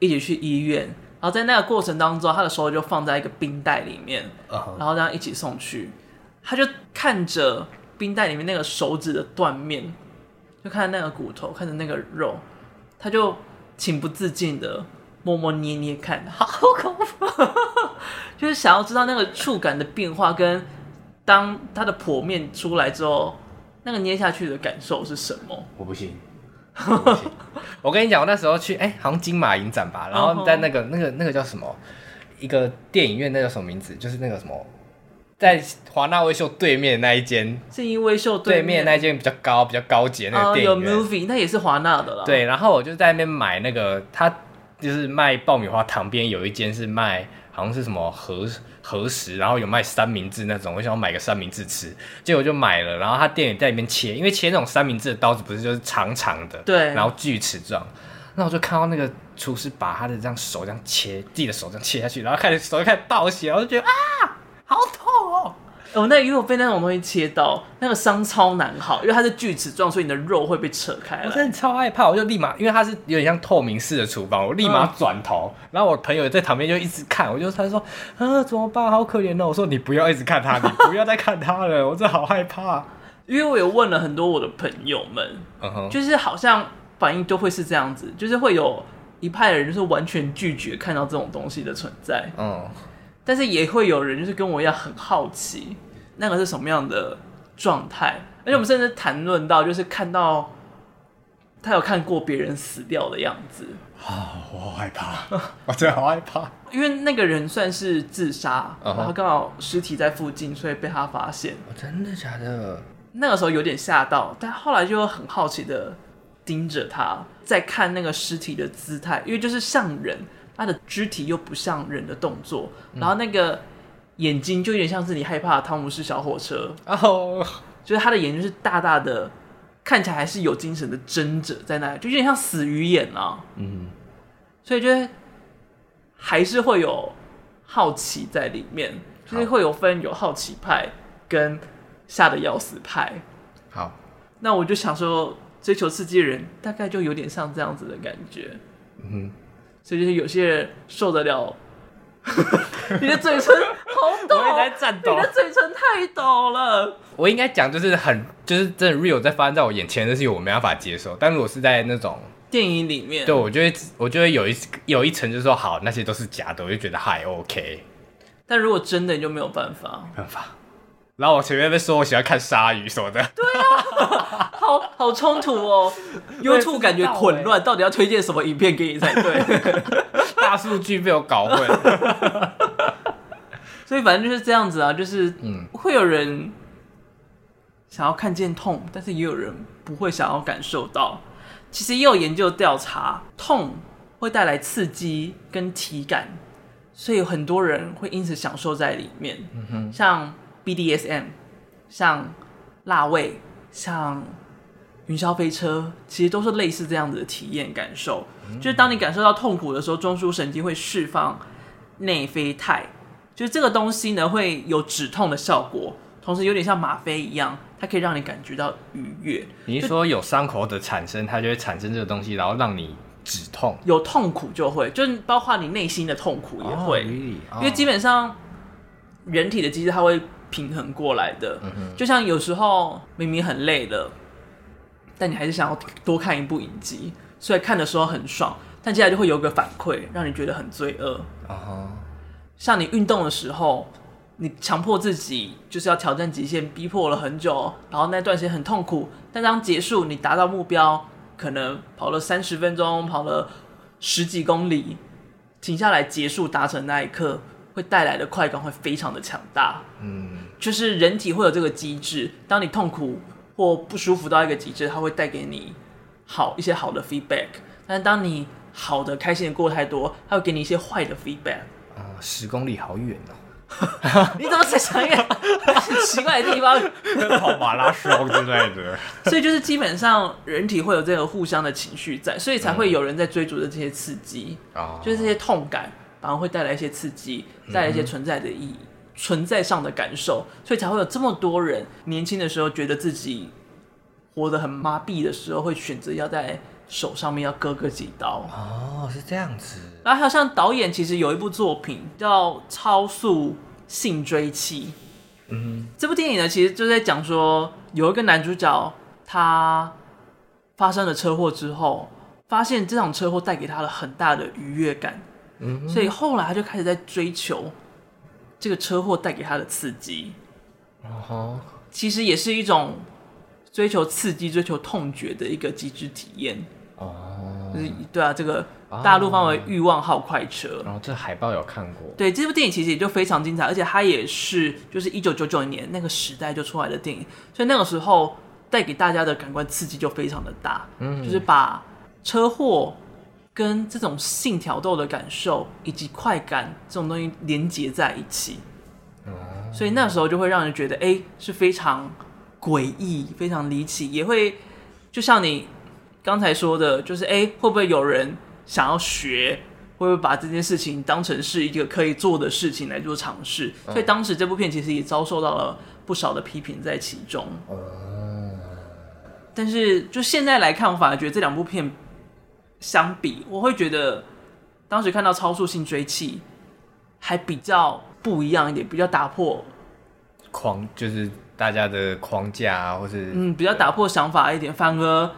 一起去医院，然后在那个过程当中，他的手就放在一个冰袋里面，然后这样一起送去。他就看着冰袋里面那个手指的断面，就看着那个骨头，看着那个肉，他就情不自禁的摸摸捏捏看，好恐怖，就是想要知道那个触感的变化，跟当它的剖面出来之后，那个捏下去的感受是什么？我不信，我跟你讲，我那时候去，哎、欸，好像金马影展吧，然后在那个那个那个叫什么一个电影院，那叫什么名字？就是那个什么。在华纳威秀对面那一间，是因威秀对面那一间比较高、比较高级的那个电影院，有 movie，那也是华纳的啦。对，然后我就在那边买那个，他就是卖爆米花旁边有一间是卖，好像是什么核核食，然后有卖三明治那种，我想要买个三明治吃，结果就买了。然后他店员在里面切，因为切那种三明治的刀子不是就是长长的，对，然后锯齿状。那我就看到那个厨师把他的这样手这样切，自己的手这样切下去，然后开始手就开始倒血，我就觉得啊。哦！我、哦、那如果被那种东西切到，那个伤超难好，因为它是锯齿状，所以你的肉会被扯开。我真的超害怕，我就立马，因为它是有点像透明式的厨房，我立马转头，嗯、然后我朋友在旁边就一直看，我就他就说啊怎么办？好可怜哦！我说你不要一直看他，你不要再看他了，我真的好害怕。因为我有问了很多我的朋友们，就是好像反应都会是这样子，就是会有一派的人就是完全拒绝看到这种东西的存在，嗯。但是也会有人就是跟我一样很好奇，那个是什么样的状态？而且我们甚至谈论到，就是看到他有看过别人死掉的样子啊，我好害怕，我真的好害怕。因为那个人算是自杀，uh huh. 然后刚好尸体在附近，所以被他发现。真的假的？那个时候有点吓到，但后来就很好奇的盯着他，在看那个尸体的姿态，因为就是像人。他的肢体又不像人的动作，然后那个眼睛就有点像是你害怕的汤姆士小火车，然后、oh. 就是他的眼睛是大大的，看起来还是有精神的睁着在那里，就有点像死鱼眼啊。嗯，所以觉得还是会有好奇在里面，就是会有分有好奇派跟吓得要死派。好，那我就想说，追求刺激的人大概就有点像这样子的感觉。嗯哼。所以就是有些人受得了，你的嘴唇好抖，我也在颤抖，你的嘴唇太抖了。我应该讲就是很，就是真的 real 在发生在我眼前的事情，我没办法接受。但如果是在那种电影里面，对我就会我就会有一有一层就是说好，那些都是假的，我就觉得还 OK。但如果真的，你就没有办法，没办法。然后我前面被说我喜欢看鲨鱼什么的，对啊，好好冲突哦，YouTube 感觉混乱，到底要推荐什么影片给你才对？大数据被我搞混，所以反正就是这样子啊，就是嗯，会有人想要看见痛，但是也有人不会想要感受到。其实也有研究调查，痛会带来刺激跟体感，所以有很多人会因此享受在里面，嗯哼，像。BDSM，像辣味，像云霄飞车，其实都是类似这样子的体验感受。嗯、就是当你感受到痛苦的时候，中枢神经会释放内啡肽，就是这个东西呢会有止痛的效果，同时有点像吗啡一样，它可以让你感觉到愉悦。你是说有伤口的产生，它就会产生这个东西，然后让你止痛？有痛苦就会，就是包括你内心的痛苦也会，因为基本上人体的机制它会。平衡过来的，嗯、就像有时候明明很累了，但你还是想要多看一部影集，所以看的时候很爽，但接下来就会有个反馈，让你觉得很罪恶。Uh. 像你运动的时候，你强迫自己就是要挑战极限，逼迫了很久，然后那段时间很痛苦，但当结束，你达到目标，可能跑了三十分钟，跑了十几公里，停下来结束达成那一刻，会带来的快感会非常的强大。嗯，就是人体会有这个机制，当你痛苦或不舒服到一个极致，它会带给你好一些好的 feedback，但是当你好的开心的过太多，它会给你一些坏的 feedback。啊十公里好远哦！你怎么在想一个很 奇怪的地方？跑马拉松之类的。所以就是基本上人体会有这个互相的情绪在，所以才会有人在追逐着这些刺激。啊、嗯，就是这些痛感反而会带来一些刺激，带来一些存在的意义、嗯、存在上的感受，所以才会有这么多人年轻的时候觉得自己活得很麻痹的时候，会选择要在手上面要割个几刀。哦，是这样子。然后还有像导演，其实有一部作品叫《超速性追妻》。嗯，这部电影呢，其实就在讲说，有一个男主角，他发生了车祸之后，发现这场车祸带给他了很大的愉悦感。嗯，所以后来他就开始在追求这个车祸带给他的刺激。哦，其实也是一种追求刺激、追求痛觉的一个极致体验。哦，就是对啊，这个。大陆方为欲望号快车，然后这海报有看过。对，这部电影其实也就非常精彩，而且它也是就是一九九九年那个时代就出来的电影，所以那个时候带给大家的感官刺激就非常的大，嗯，就是把车祸跟这种性挑逗的感受以及快感这种东西连接在一起，嗯，所以那时候就会让人觉得，哎，是非常诡异、非常离奇，也会就像你刚才说的，就是哎，会不会有人？想要学，会不会把这件事情当成是一个可以做的事情来做尝试？所以当时这部片其实也遭受到了不少的批评在其中。但是就现在来看，我反而觉得这两部片相比，我会觉得当时看到《超速性追气》还比较不一样一点，比较打破框，就是大家的框架啊，或是嗯，比较打破想法一点，反而。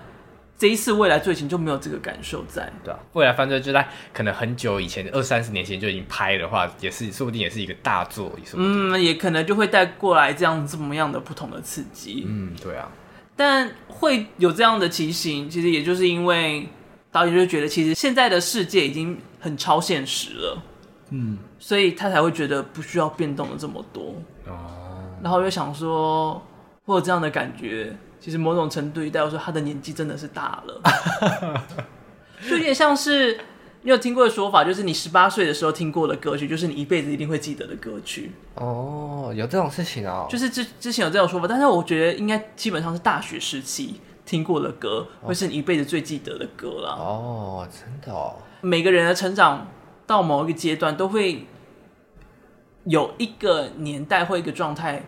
这一次未来罪情就没有这个感受在，对啊，未来犯罪就在可能很久以前，二三十年前就已经拍的话，也是说不定也是一个大作，也说不定。嗯，也可能就会带过来这样这么样的不同的刺激。嗯，对啊。但会有这样的情形，其实也就是因为导演就觉得，其实现在的世界已经很超现实了，嗯，所以他才会觉得不需要变动的这么多。哦。然后又想说，会有这样的感觉。其实某种程度，代表说他的年纪真的是大了，就有点像是你有听过的说法，就是你十八岁的时候听过的歌曲，就是你一辈子一定会记得的歌曲。哦，有这种事情哦，就是之之前有这种说法，但是我觉得应该基本上是大学时期听过的歌，会是你一辈子最记得的歌了。哦，真的哦。每个人的成长到某一个阶段，都会有一个年代或一个状态。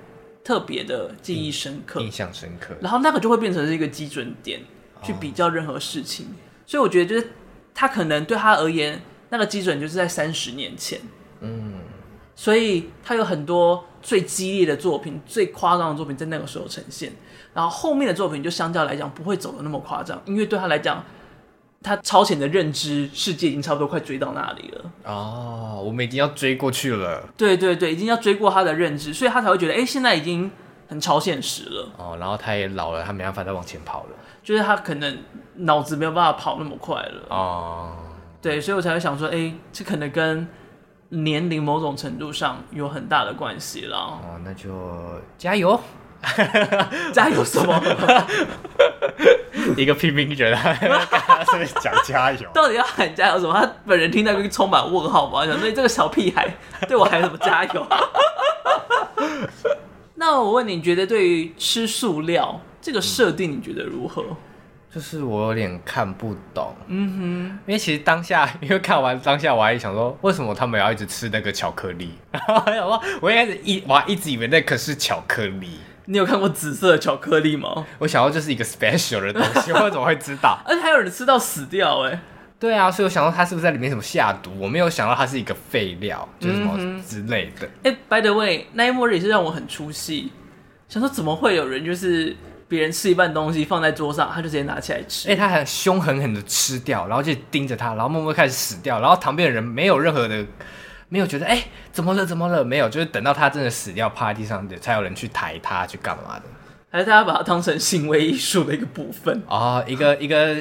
特别的记忆深刻，印象深刻，然后那个就会变成是一个基准点，去比较任何事情。哦、所以我觉得，就是他可能对他而言，那个基准就是在三十年前。嗯，所以他有很多最激烈的作品、最夸张的作品在那个时候呈现，然后后面的作品就相较来讲不会走的那么夸张，因为对他来讲。他超前的认知世界已经差不多快追到那里了哦，我们已经要追过去了。对对对，已经要追过他的认知，所以他才会觉得，哎，现在已经很超现实了。哦，然后他也老了，他没办法再往前跑了，就是他可能脑子没有办法跑那么快了。哦，对，所以我才会想说，哎，这可能跟年龄某种程度上有很大的关系了。哦，那就加油。加油什么？一个拼命人，他是讲加油，到底要喊加油什么？他本人听到会充满问号吧？想说这个小屁孩对我喊什么加油？那我问你，你觉得对于吃塑料这个设定，你觉得如何？就是我有点看不懂。嗯哼，因为其实当下，因为看完当下，我还想说，为什么他们要一直吃那个巧克力？然后还想说，我一开始一我还一直以为那可是巧克力。你有看过紫色的巧克力吗？我想到这是一个 special 的东西，我怎么会知道？而且还有人吃到死掉哎！对啊，所以我想到它是不是在里面什么下毒？我没有想到它是一个废料，就是什么之类的。哎、嗯欸、，by the way，那一幕也是让我很出戏，想说怎么会有人就是别人吃一半东西放在桌上，他就直接拿起来吃？哎、欸，他很凶狠狠的吃掉，然后就盯着他，然后默默开始死掉，然后旁边的人没有任何的。没有觉得哎、欸、怎么了怎么了，没有，就是等到他真的死掉趴在地上，才有人去抬他去干嘛的，还是大家把它当成行为艺术的一个部分哦，一个一个。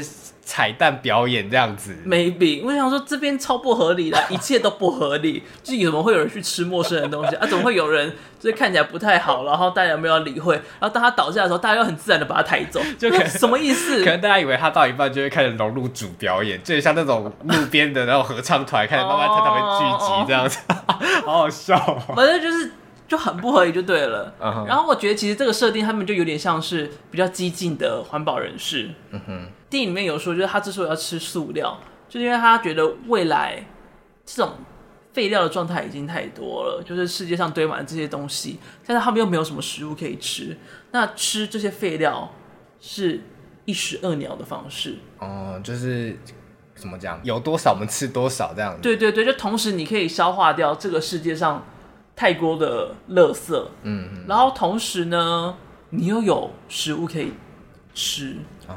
彩蛋表演这样子，maybe 我想说这边超不合理的，一切都不合理，就怎么会有人去吃陌生人的东西啊？怎么会有人就是看起来不太好，然后大家没有理会，然后当他倒下的时候，大家又很自然的把他抬走，就 什么意思？可能大家以为他到一半就会开始融入主表演，就像那种路边的那种合唱团开始慢慢在那边聚集这样子，好好笑喔。反正就是就很不合理就对了。然后我觉得其实这个设定他们就有点像是比较激进的环保人士。嗯哼。电影里面有说，就是他之所以要吃塑料，就是因为他觉得未来这种废料的状态已经太多了，就是世界上堆满了这些东西，但是他们又没有什么食物可以吃，那吃这些废料是一石二鸟的方式。哦，就是怎么讲，有多少我们吃多少这样子。对对对，就同时你可以消化掉这个世界上太多的垃圾，嗯嗯，然后同时呢，你又有食物可以吃。哦。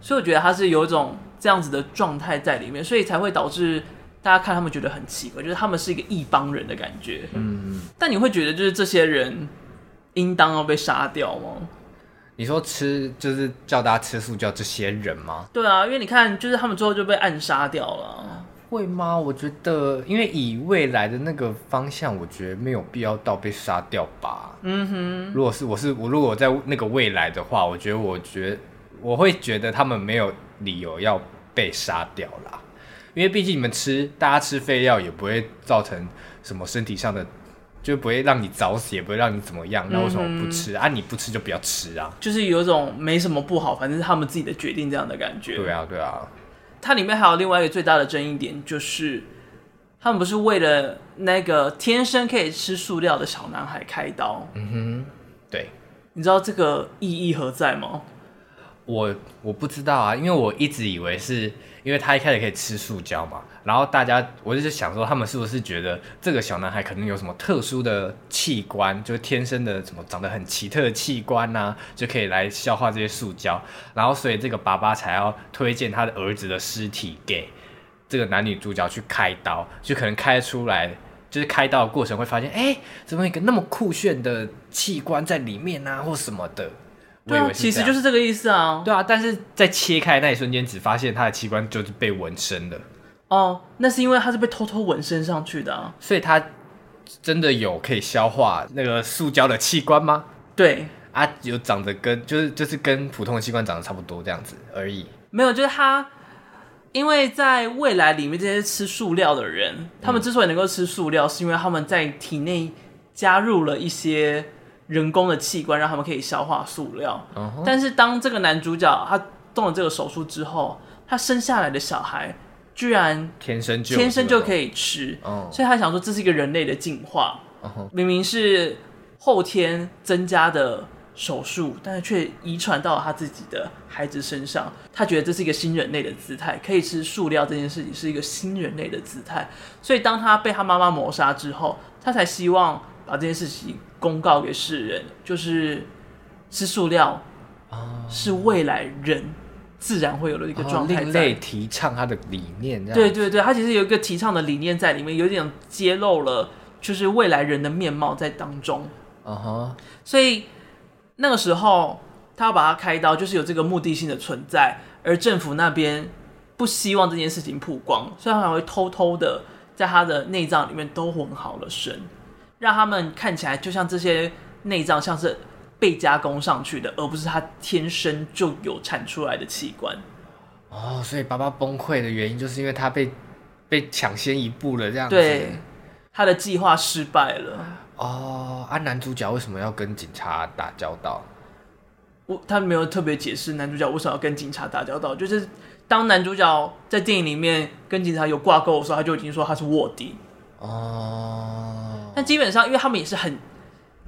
所以我觉得他是有一种这样子的状态在里面，所以才会导致大家看他们觉得很奇怪，就是他们是一个异邦人的感觉。嗯，但你会觉得就是这些人应当要被杀掉吗？你说吃就是叫大家吃素，叫这些人吗？对啊，因为你看，就是他们最后就被暗杀掉了。会吗？我觉得，因为以未来的那个方向，我觉得没有必要到被杀掉吧。嗯哼，如果是我是我，如果在那个未来的话，我觉得我觉得。我会觉得他们没有理由要被杀掉啦，因为毕竟你们吃，大家吃废料也不会造成什么身体上的，就不会让你早死，也不会让你怎么样。那为什么不吃、嗯、啊？你不吃就不要吃啊。就是有一种没什么不好，反正是他们自己的决定这样的感觉。对啊，对啊。它里面还有另外一个最大的争议点，就是他们不是为了那个天生可以吃塑料的小男孩开刀。嗯哼，对。你知道这个意义何在吗？我我不知道啊，因为我一直以为是因为他一开始可以吃塑胶嘛，然后大家我就是想说，他们是不是觉得这个小男孩可能有什么特殊的器官，就是天生的什么长得很奇特的器官啊，就可以来消化这些塑胶，然后所以这个爸爸才要推荐他的儿子的尸体给这个男女主角去开刀，就可能开出来，就是开刀的过程会发现，哎，怎么一个那么酷炫的器官在里面啊，或什么的。对啊，其实就是这个意思啊。对啊，但是在切开那一瞬间，只发现他的器官就是被纹身的。哦，那是因为他是被偷偷纹身上去的啊。所以他真的有可以消化那个塑胶的器官吗？对啊，有长得跟就是就是跟普通的器官长得差不多这样子而已。没有，就是他，因为在未来里面这些吃塑料的人，他们之所以能够吃塑料，是因为他们在体内加入了一些。人工的器官让他们可以消化塑料，uh huh. 但是当这个男主角他动了这个手术之后，他生下来的小孩居然天生就天生就可以吃，uh huh. 所以他想说这是一个人类的进化，uh huh. 明明是后天增加的手术，但是却遗传到了他自己的孩子身上，他觉得这是一个新人类的姿态，可以吃塑料这件事情是一个新人类的姿态，所以当他被他妈妈谋杀之后，他才希望把这件事情。公告给世人，就是吃塑料啊，是未来人自然会有的一个状态。另类提倡他的理念，对对对，他其实有一个提倡的理念在里面，有点揭露了就是未来人的面貌在当中。啊哈，所以那个时候他要把他开刀，就是有这个目的性的存在，而政府那边不希望这件事情曝光，所以他还会偷偷的在他的内脏里面都混好了身。让他们看起来就像这些内脏像是被加工上去的，而不是他天生就有产出来的器官。哦，所以爸爸崩溃的原因就是因为他被被抢先一步了，这样子。对，他的计划失败了。哦，啊，男主角为什么要跟警察打交道？我他没有特别解释男主角为什么要跟警察打交道，就是当男主角在电影里面跟警察有挂钩的时候，他就已经说他是卧底。哦。但基本上，因为他们也是很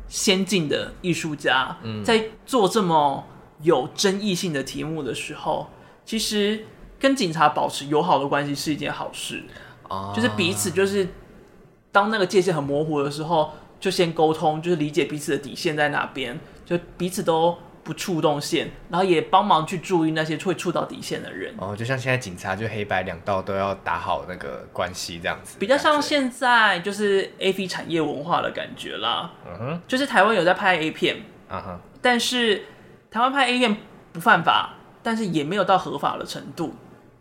先进的艺术家，嗯、在做这么有争议性的题目的时候，其实跟警察保持友好的关系是一件好事。啊、就是彼此就是当那个界限很模糊的时候，就先沟通，就是理解彼此的底线在哪边，就彼此都不触动线，然后也帮忙去注意那些会触到底线的人。哦，就像现在警察就黑白两道都要打好那个关系这样子，比较像现在就是 AV 产业文化的感觉啦。嗯哼，就是台湾有在拍 A 片，嗯哼，但是台湾拍 A 片不犯法，但是也没有到合法的程度。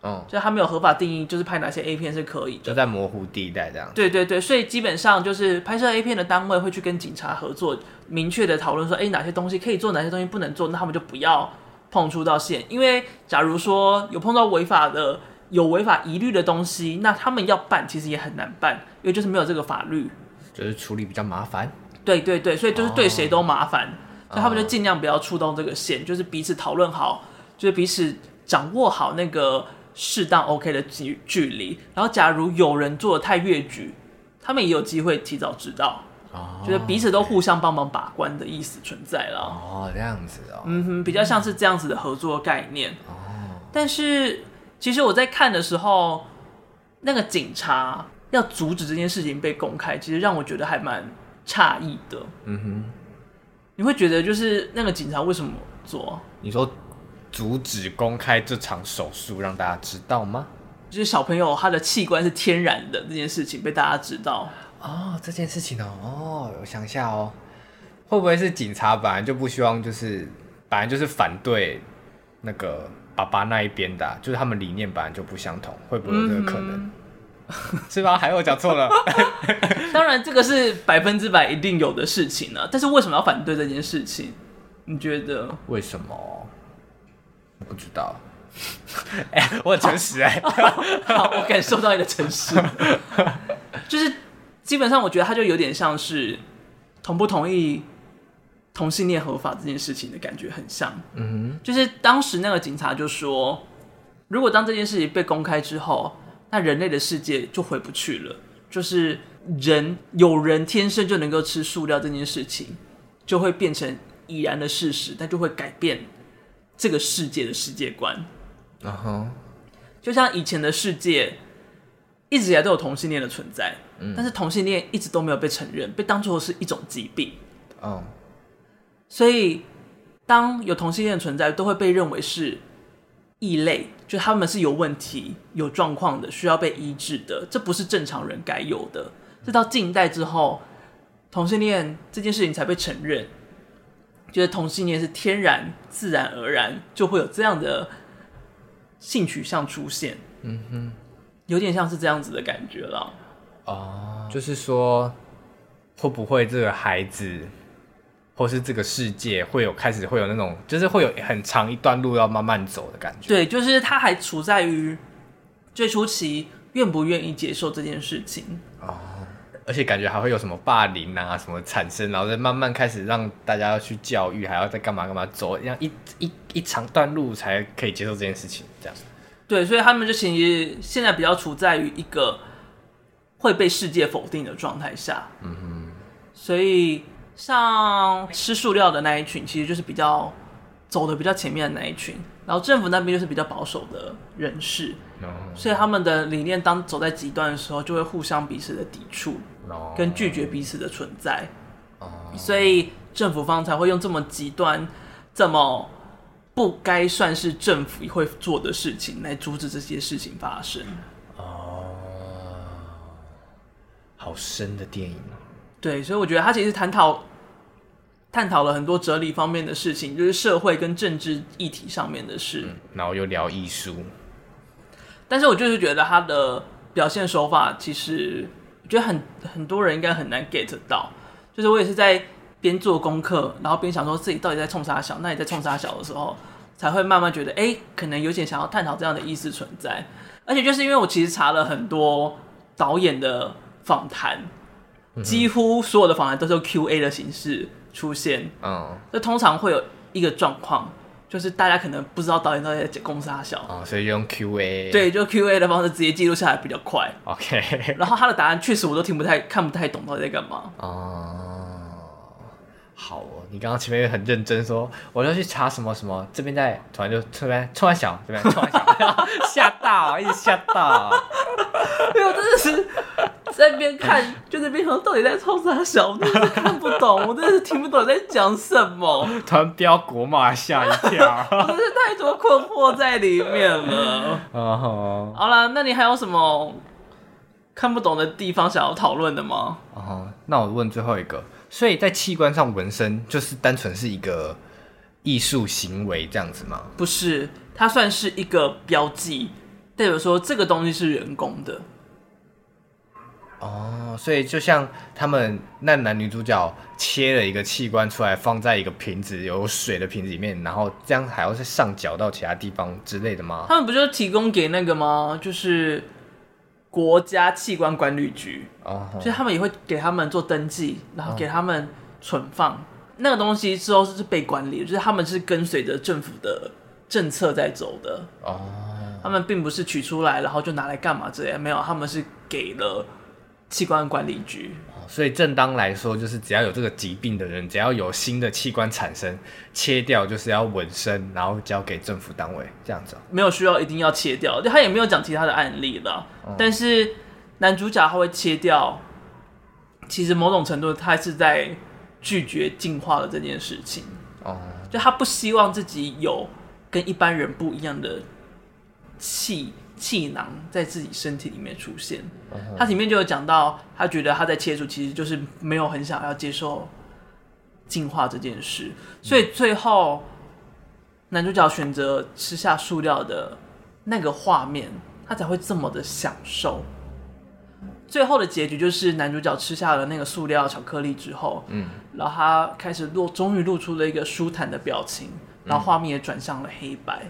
嗯，就他没有合法定义，就是拍哪些 A 片是可以的，就在模糊地带这样。对对对，所以基本上就是拍摄 A 片的单位会去跟警察合作，明确的讨论说，哎，哪些东西可以做，哪些东西不能做，那他们就不要碰触到线。因为假如说有碰到违法的、有违法疑虑的东西，那他们要办其实也很难办，因为就是没有这个法律，就是处理比较麻烦。对对对，所以就是对谁都麻烦，哦、所以他们就尽量不要触动这个线，就是彼此讨论好，就是彼此掌握好那个。适当 OK 的距距离，然后假如有人做的太越矩，他们也有机会提早知道，哦，就是彼此都互相帮忙把关的意思存在了。哦，这样子哦，嗯哼，比较像是这样子的合作概念。哦，但是其实我在看的时候，那个警察要阻止这件事情被公开，其实让我觉得还蛮诧异的。嗯哼，你会觉得就是那个警察为什么做？你说。阻止公开这场手术，让大家知道吗？就是小朋友他的器官是天然的这件事情被大家知道哦。这件事情哦，哦，我想一下哦，会不会是警察本来就不希望，就是本来就是反对那个爸爸那一边的，就是他们理念本来就不相同，会不会有这个可能？嗯、是吧？还有我讲错了？当然，这个是百分之百一定有的事情呢、啊。但是为什么要反对这件事情？你觉得为什么？不知道，哎、欸，我很诚实哎，好，我感受到你的诚实，就是基本上我觉得他就有点像是同不同意同性恋合法这件事情的感觉很像，嗯哼，就是当时那个警察就说，如果当这件事情被公开之后，那人类的世界就回不去了，就是人有人天生就能够吃塑料这件事情就会变成已然的事实，但就会改变。这个世界的世界观，然后、uh huh. 就像以前的世界，一直以来都有同性恋的存在，嗯、但是同性恋一直都没有被承认，被当做是一种疾病。哦，oh. 所以当有同性恋存在，都会被认为是异类，就他们是有问题、有状况的，需要被医治的，这不是正常人该有的。这到近代之后，同性恋这件事情才被承认。觉得同性恋是天然、自然而然就会有这样的性取向出现，嗯哼，有点像是这样子的感觉了。哦，就是说，会不会这个孩子，或是这个世界会有开始会有那种，就是会有很长一段路要慢慢走的感觉？对，就是他还处在于最初期，愿不愿意接受这件事情。哦。而且感觉还会有什么霸凌啊什么产生，然后再慢慢开始让大家要去教育，还要再干嘛干嘛走，这样一一一长段路才可以接受这件事情，这样。对，所以他们就其实现在比较处在于一个会被世界否定的状态下。嗯哼。所以像吃塑料的那一群，其实就是比较走的比较前面的那一群，然后政府那边就是比较保守的人士。所以他们的理念当走在极端的时候，就会互相彼此的抵触。跟拒绝彼此的存在，所以政府方才会用这么极端、这么不该算是政府会做的事情来阻止这些事情发生。哦，好深的电影。对，所以我觉得他其实探讨探讨了很多哲理方面的事情，就是社会跟政治议题上面的事。嗯，然后又聊艺术，但是我就是觉得他的表现手法其实我。觉得很很多人应该很难 get 到，就是我也是在边做功课，然后边想说自己到底在冲啥小，那你在冲啥小的时候，才会慢慢觉得，哎，可能有点想要探讨这样的意思存在。而且就是因为我其实查了很多导演的访谈，几乎所有的访谈都是用 Q&A 的形式出现，嗯，那通常会有一个状况。就是大家可能不知道导演到底在讲啥小哦，所以用 Q A 对，就 Q A 的方式直接记录下来比较快。OK，然后他的答案确实我都听不太看不太懂到底在干嘛。哦，好哦，你刚刚前面很认真说，我要去查什么什么，这边在突然就突然突然小，这边突然小，吓到，一直吓到。没有，真的是在那边看，就在那边说到底在冲啥小，我真的是看不懂，我真的是听不懂在讲什么。突然飙国骂，吓一跳，我真是太多困惑在里面了。哦，好了，那你还有什么看不懂的地方想要讨论的吗？哦，那我问最后一个，所以在器官上纹身就是单纯是一个艺术行为这样子吗？不是，它算是一个标记，代表说这个东西是人工的。哦，所以就像他们那男女主角切了一个器官出来，放在一个瓶子有水的瓶子里面，然后这样还要再上缴到其他地方之类的吗？他们不就提供给那个吗？就是国家器官管理局，啊，所以他们也会给他们做登记，然后给他们存放、哦、那个东西之后是被管理，就是他们是跟随着政府的政策在走的。哦，他们并不是取出来然后就拿来干嘛之类的，没有，他们是给了。器官管理局，所以正当来说，就是只要有这个疾病的人，只要有新的器官产生，切掉就是要纹身，然后交给政府单位这样子。没有需要一定要切掉，就他也没有讲其他的案例了。嗯、但是男主角他会切掉，其实某种程度他是在拒绝进化的这件事情。哦、嗯，就他不希望自己有跟一般人不一样的气。气囊在自己身体里面出现，他里面就有讲到，他觉得他在切除其实就是没有很想要接受进化这件事，所以最后男主角选择吃下塑料的那个画面，他才会这么的享受。最后的结局就是男主角吃下了那个塑料巧克力之后，嗯，然后他开始露，终于露出了一个舒坦的表情，然后画面也转向了黑白，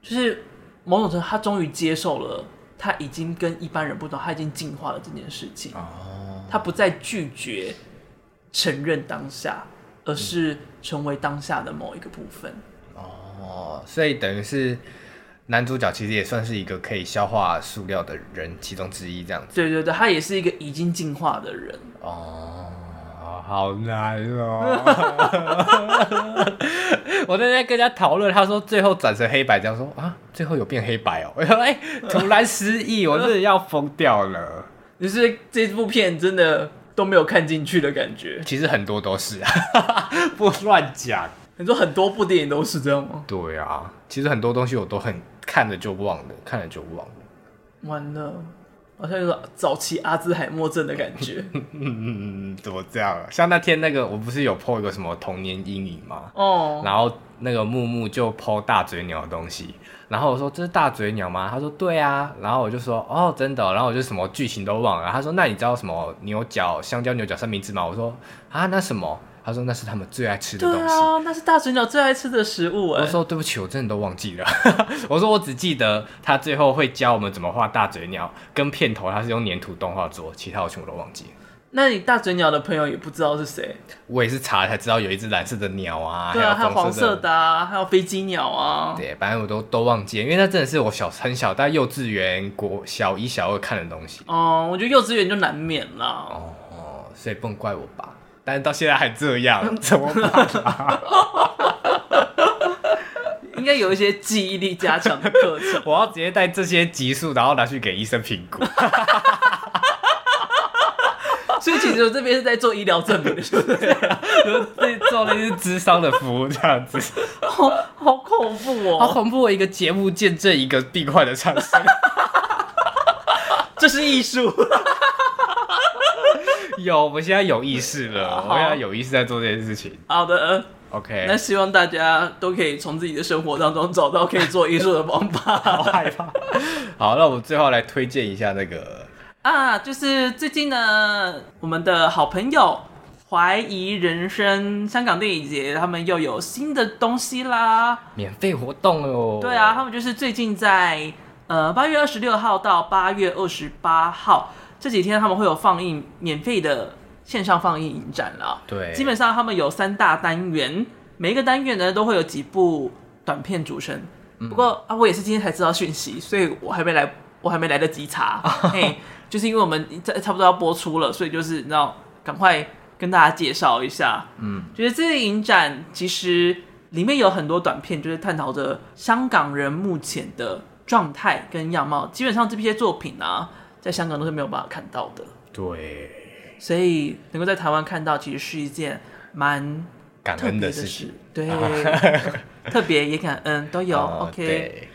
就是。某种程度，他终于接受了他已经跟一般人不同，他已经进化了这件事情。哦，他不再拒绝承认当下，而是成为当下的某一个部分。哦，所以等于是男主角其实也算是一个可以消化塑料的人其中之一，这样子。对对对，他也是一个已经进化的人。哦。好难哦！我在那跟人家讨论，他说最后转成黑白，这样说啊，最后有变黑白哦。我说哎，突然失忆，我真的要疯掉了。就是这部片真的都没有看进去的感觉。其实很多都是啊，不乱讲。你说很多部电影都是这样吗？对啊，其实很多东西我都很看了就忘了，看了就忘了。完了。好像有种早期阿兹海默症的感觉。嗯，怎么这样啊？像那天那个，我不是有 po 一个什么童年阴影吗？哦。然后那个木木就 po 大嘴鸟的东西，然后我说这是大嘴鸟吗？他说对啊。然后我就说哦，真的。然后我就什么剧情都忘了。他说那你知道什么牛角香蕉牛角三明治吗？我说啊，那什么？他说那是他们最爱吃的东西。对啊，那是大嘴鸟最爱吃的食物。我说对不起，我真的都忘记了。我说我只记得他最后会教我们怎么画大嘴鸟，跟片头他是用粘土动画做，其他我全部都忘记了。那你大嘴鸟的朋友也不知道是谁？我也是查才知道有一只蓝色的鸟啊，对啊，还有黄色的啊，还有飞机鸟啊。对，反正我都都忘记了，因为那真的是我小很小，在幼稚园、国小一、小二看的东西。哦，我觉得幼稚园就难免了。哦哦，所以不能怪我吧。但是到现在还这样，怎么办啊？应该有一些记忆力加强的课程。我要直接带这些级数，然后拿去给医生评估。所以其实我这边是在做医疗证明的，对不对？在做那些智商的服务，这样子。好好恐怖哦！好恐怖！一个节目见证一个病患的产生，这是艺术。有，我们现在有意识了，我现在有意识在做这件事情。好的，OK。那希望大家都可以从自己的生活当中找到可以做艺术的方法。好害怕。好，那我们最后来推荐一下那个啊，就是最近呢，我们的好朋友怀疑人生香港电影节，他们又有新的东西啦，免费活动哦。对啊，他们就是最近在呃八月二十六号到八月二十八号。这几天他们会有放映免费的线上放映影展了。对，基本上他们有三大单元，每一个单元呢都会有几部短片组成。不过啊，我也是今天才知道讯息，所以我还没来，我还没来得及查。嘿，就是因为我们差不多要播出了，所以就是你知道，赶快跟大家介绍一下。嗯，觉得这个影展其实里面有很多短片，就是探讨着香港人目前的状态跟样貌。基本上这些作品啊。在香港都是没有办法看到的。对，所以能够在台湾看到，其实是一件蛮感恩的事情。对，特别也感恩都有。哦、OK，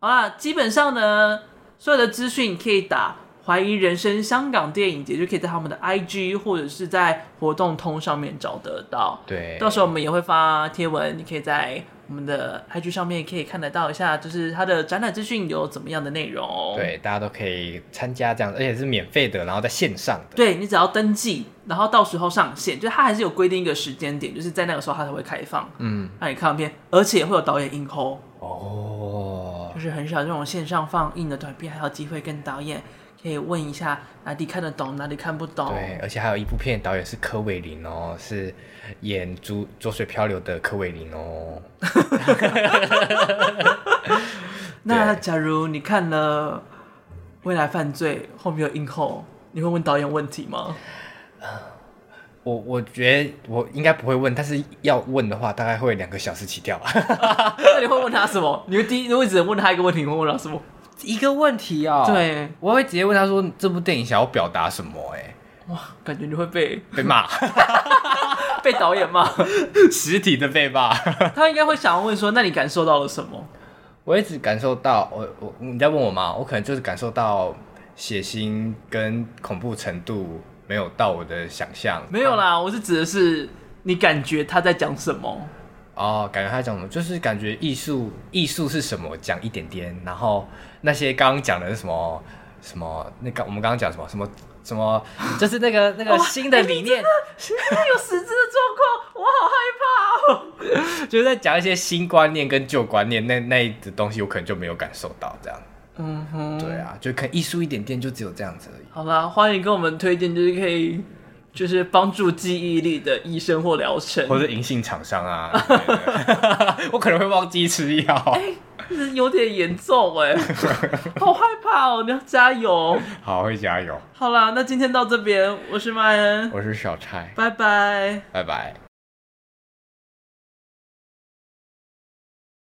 好啦，基本上呢，所有的资讯可以打。怀疑人生香港电影节就可以在他们的 IG 或者是在活动通上面找得到。对，到时候我们也会发贴文，你可以在我们的 IG 上面可以看得到一下，就是它的展览资讯有怎么样的内容。对，大家都可以参加这样，而且是免费的，然后在线上的。对，你只要登记，然后到时候上线，就它还是有规定一个时间点，就是在那个时候它才会开放，嗯，让你看片，而且会有导演映后哦，就是很少这种线上放映的短片，还有机会跟导演。可以问一下哪里看得懂，哪里看不懂。对，而且还有一部片导演是柯伟林哦，是演《逐浊水漂流》的柯伟林哦。那假如你看了《未来犯罪》后面有影后，你会问导演问题吗？我我觉得我应该不会问，但是要问的话，大概会两个小时起跳。那你会问他什么？你会第一，如果只能问他一个问题，你会问他什么？一个问题啊、哦，对，我会直接问他说：“这部电影想要表达什么？”哎，哇，感觉你会被被骂，被导演骂，实体的被骂。他应该会想要问说：“那你感受到了什么？”我一直感受到，我我你在问我吗？我可能就是感受到血腥跟恐怖程度没有到我的想象。没有啦，我是指的是你感觉他在讲什么。哦，感觉他讲什么，就是感觉艺术艺术是什么，讲一点点，然后那些刚刚讲的是什么什么，那个我们刚刚讲什么什么什么，就是那个 那个新的理念，有实质的状况，我好害怕哦。就是在讲一些新观念跟旧观念，那那的东西我可能就没有感受到这样。嗯哼，对啊，就可艺术一点点，就只有这样子而已。好啦，欢迎跟我们推荐，就是可以。就是帮助记忆力的医生或疗程，或者银杏厂商啊，我可能会忘记吃药，哎、欸，有点严重哎，好害怕哦，你要加油，好，会加油。好啦，那今天到这边，我是麦恩，我是小柴，拜拜，拜拜。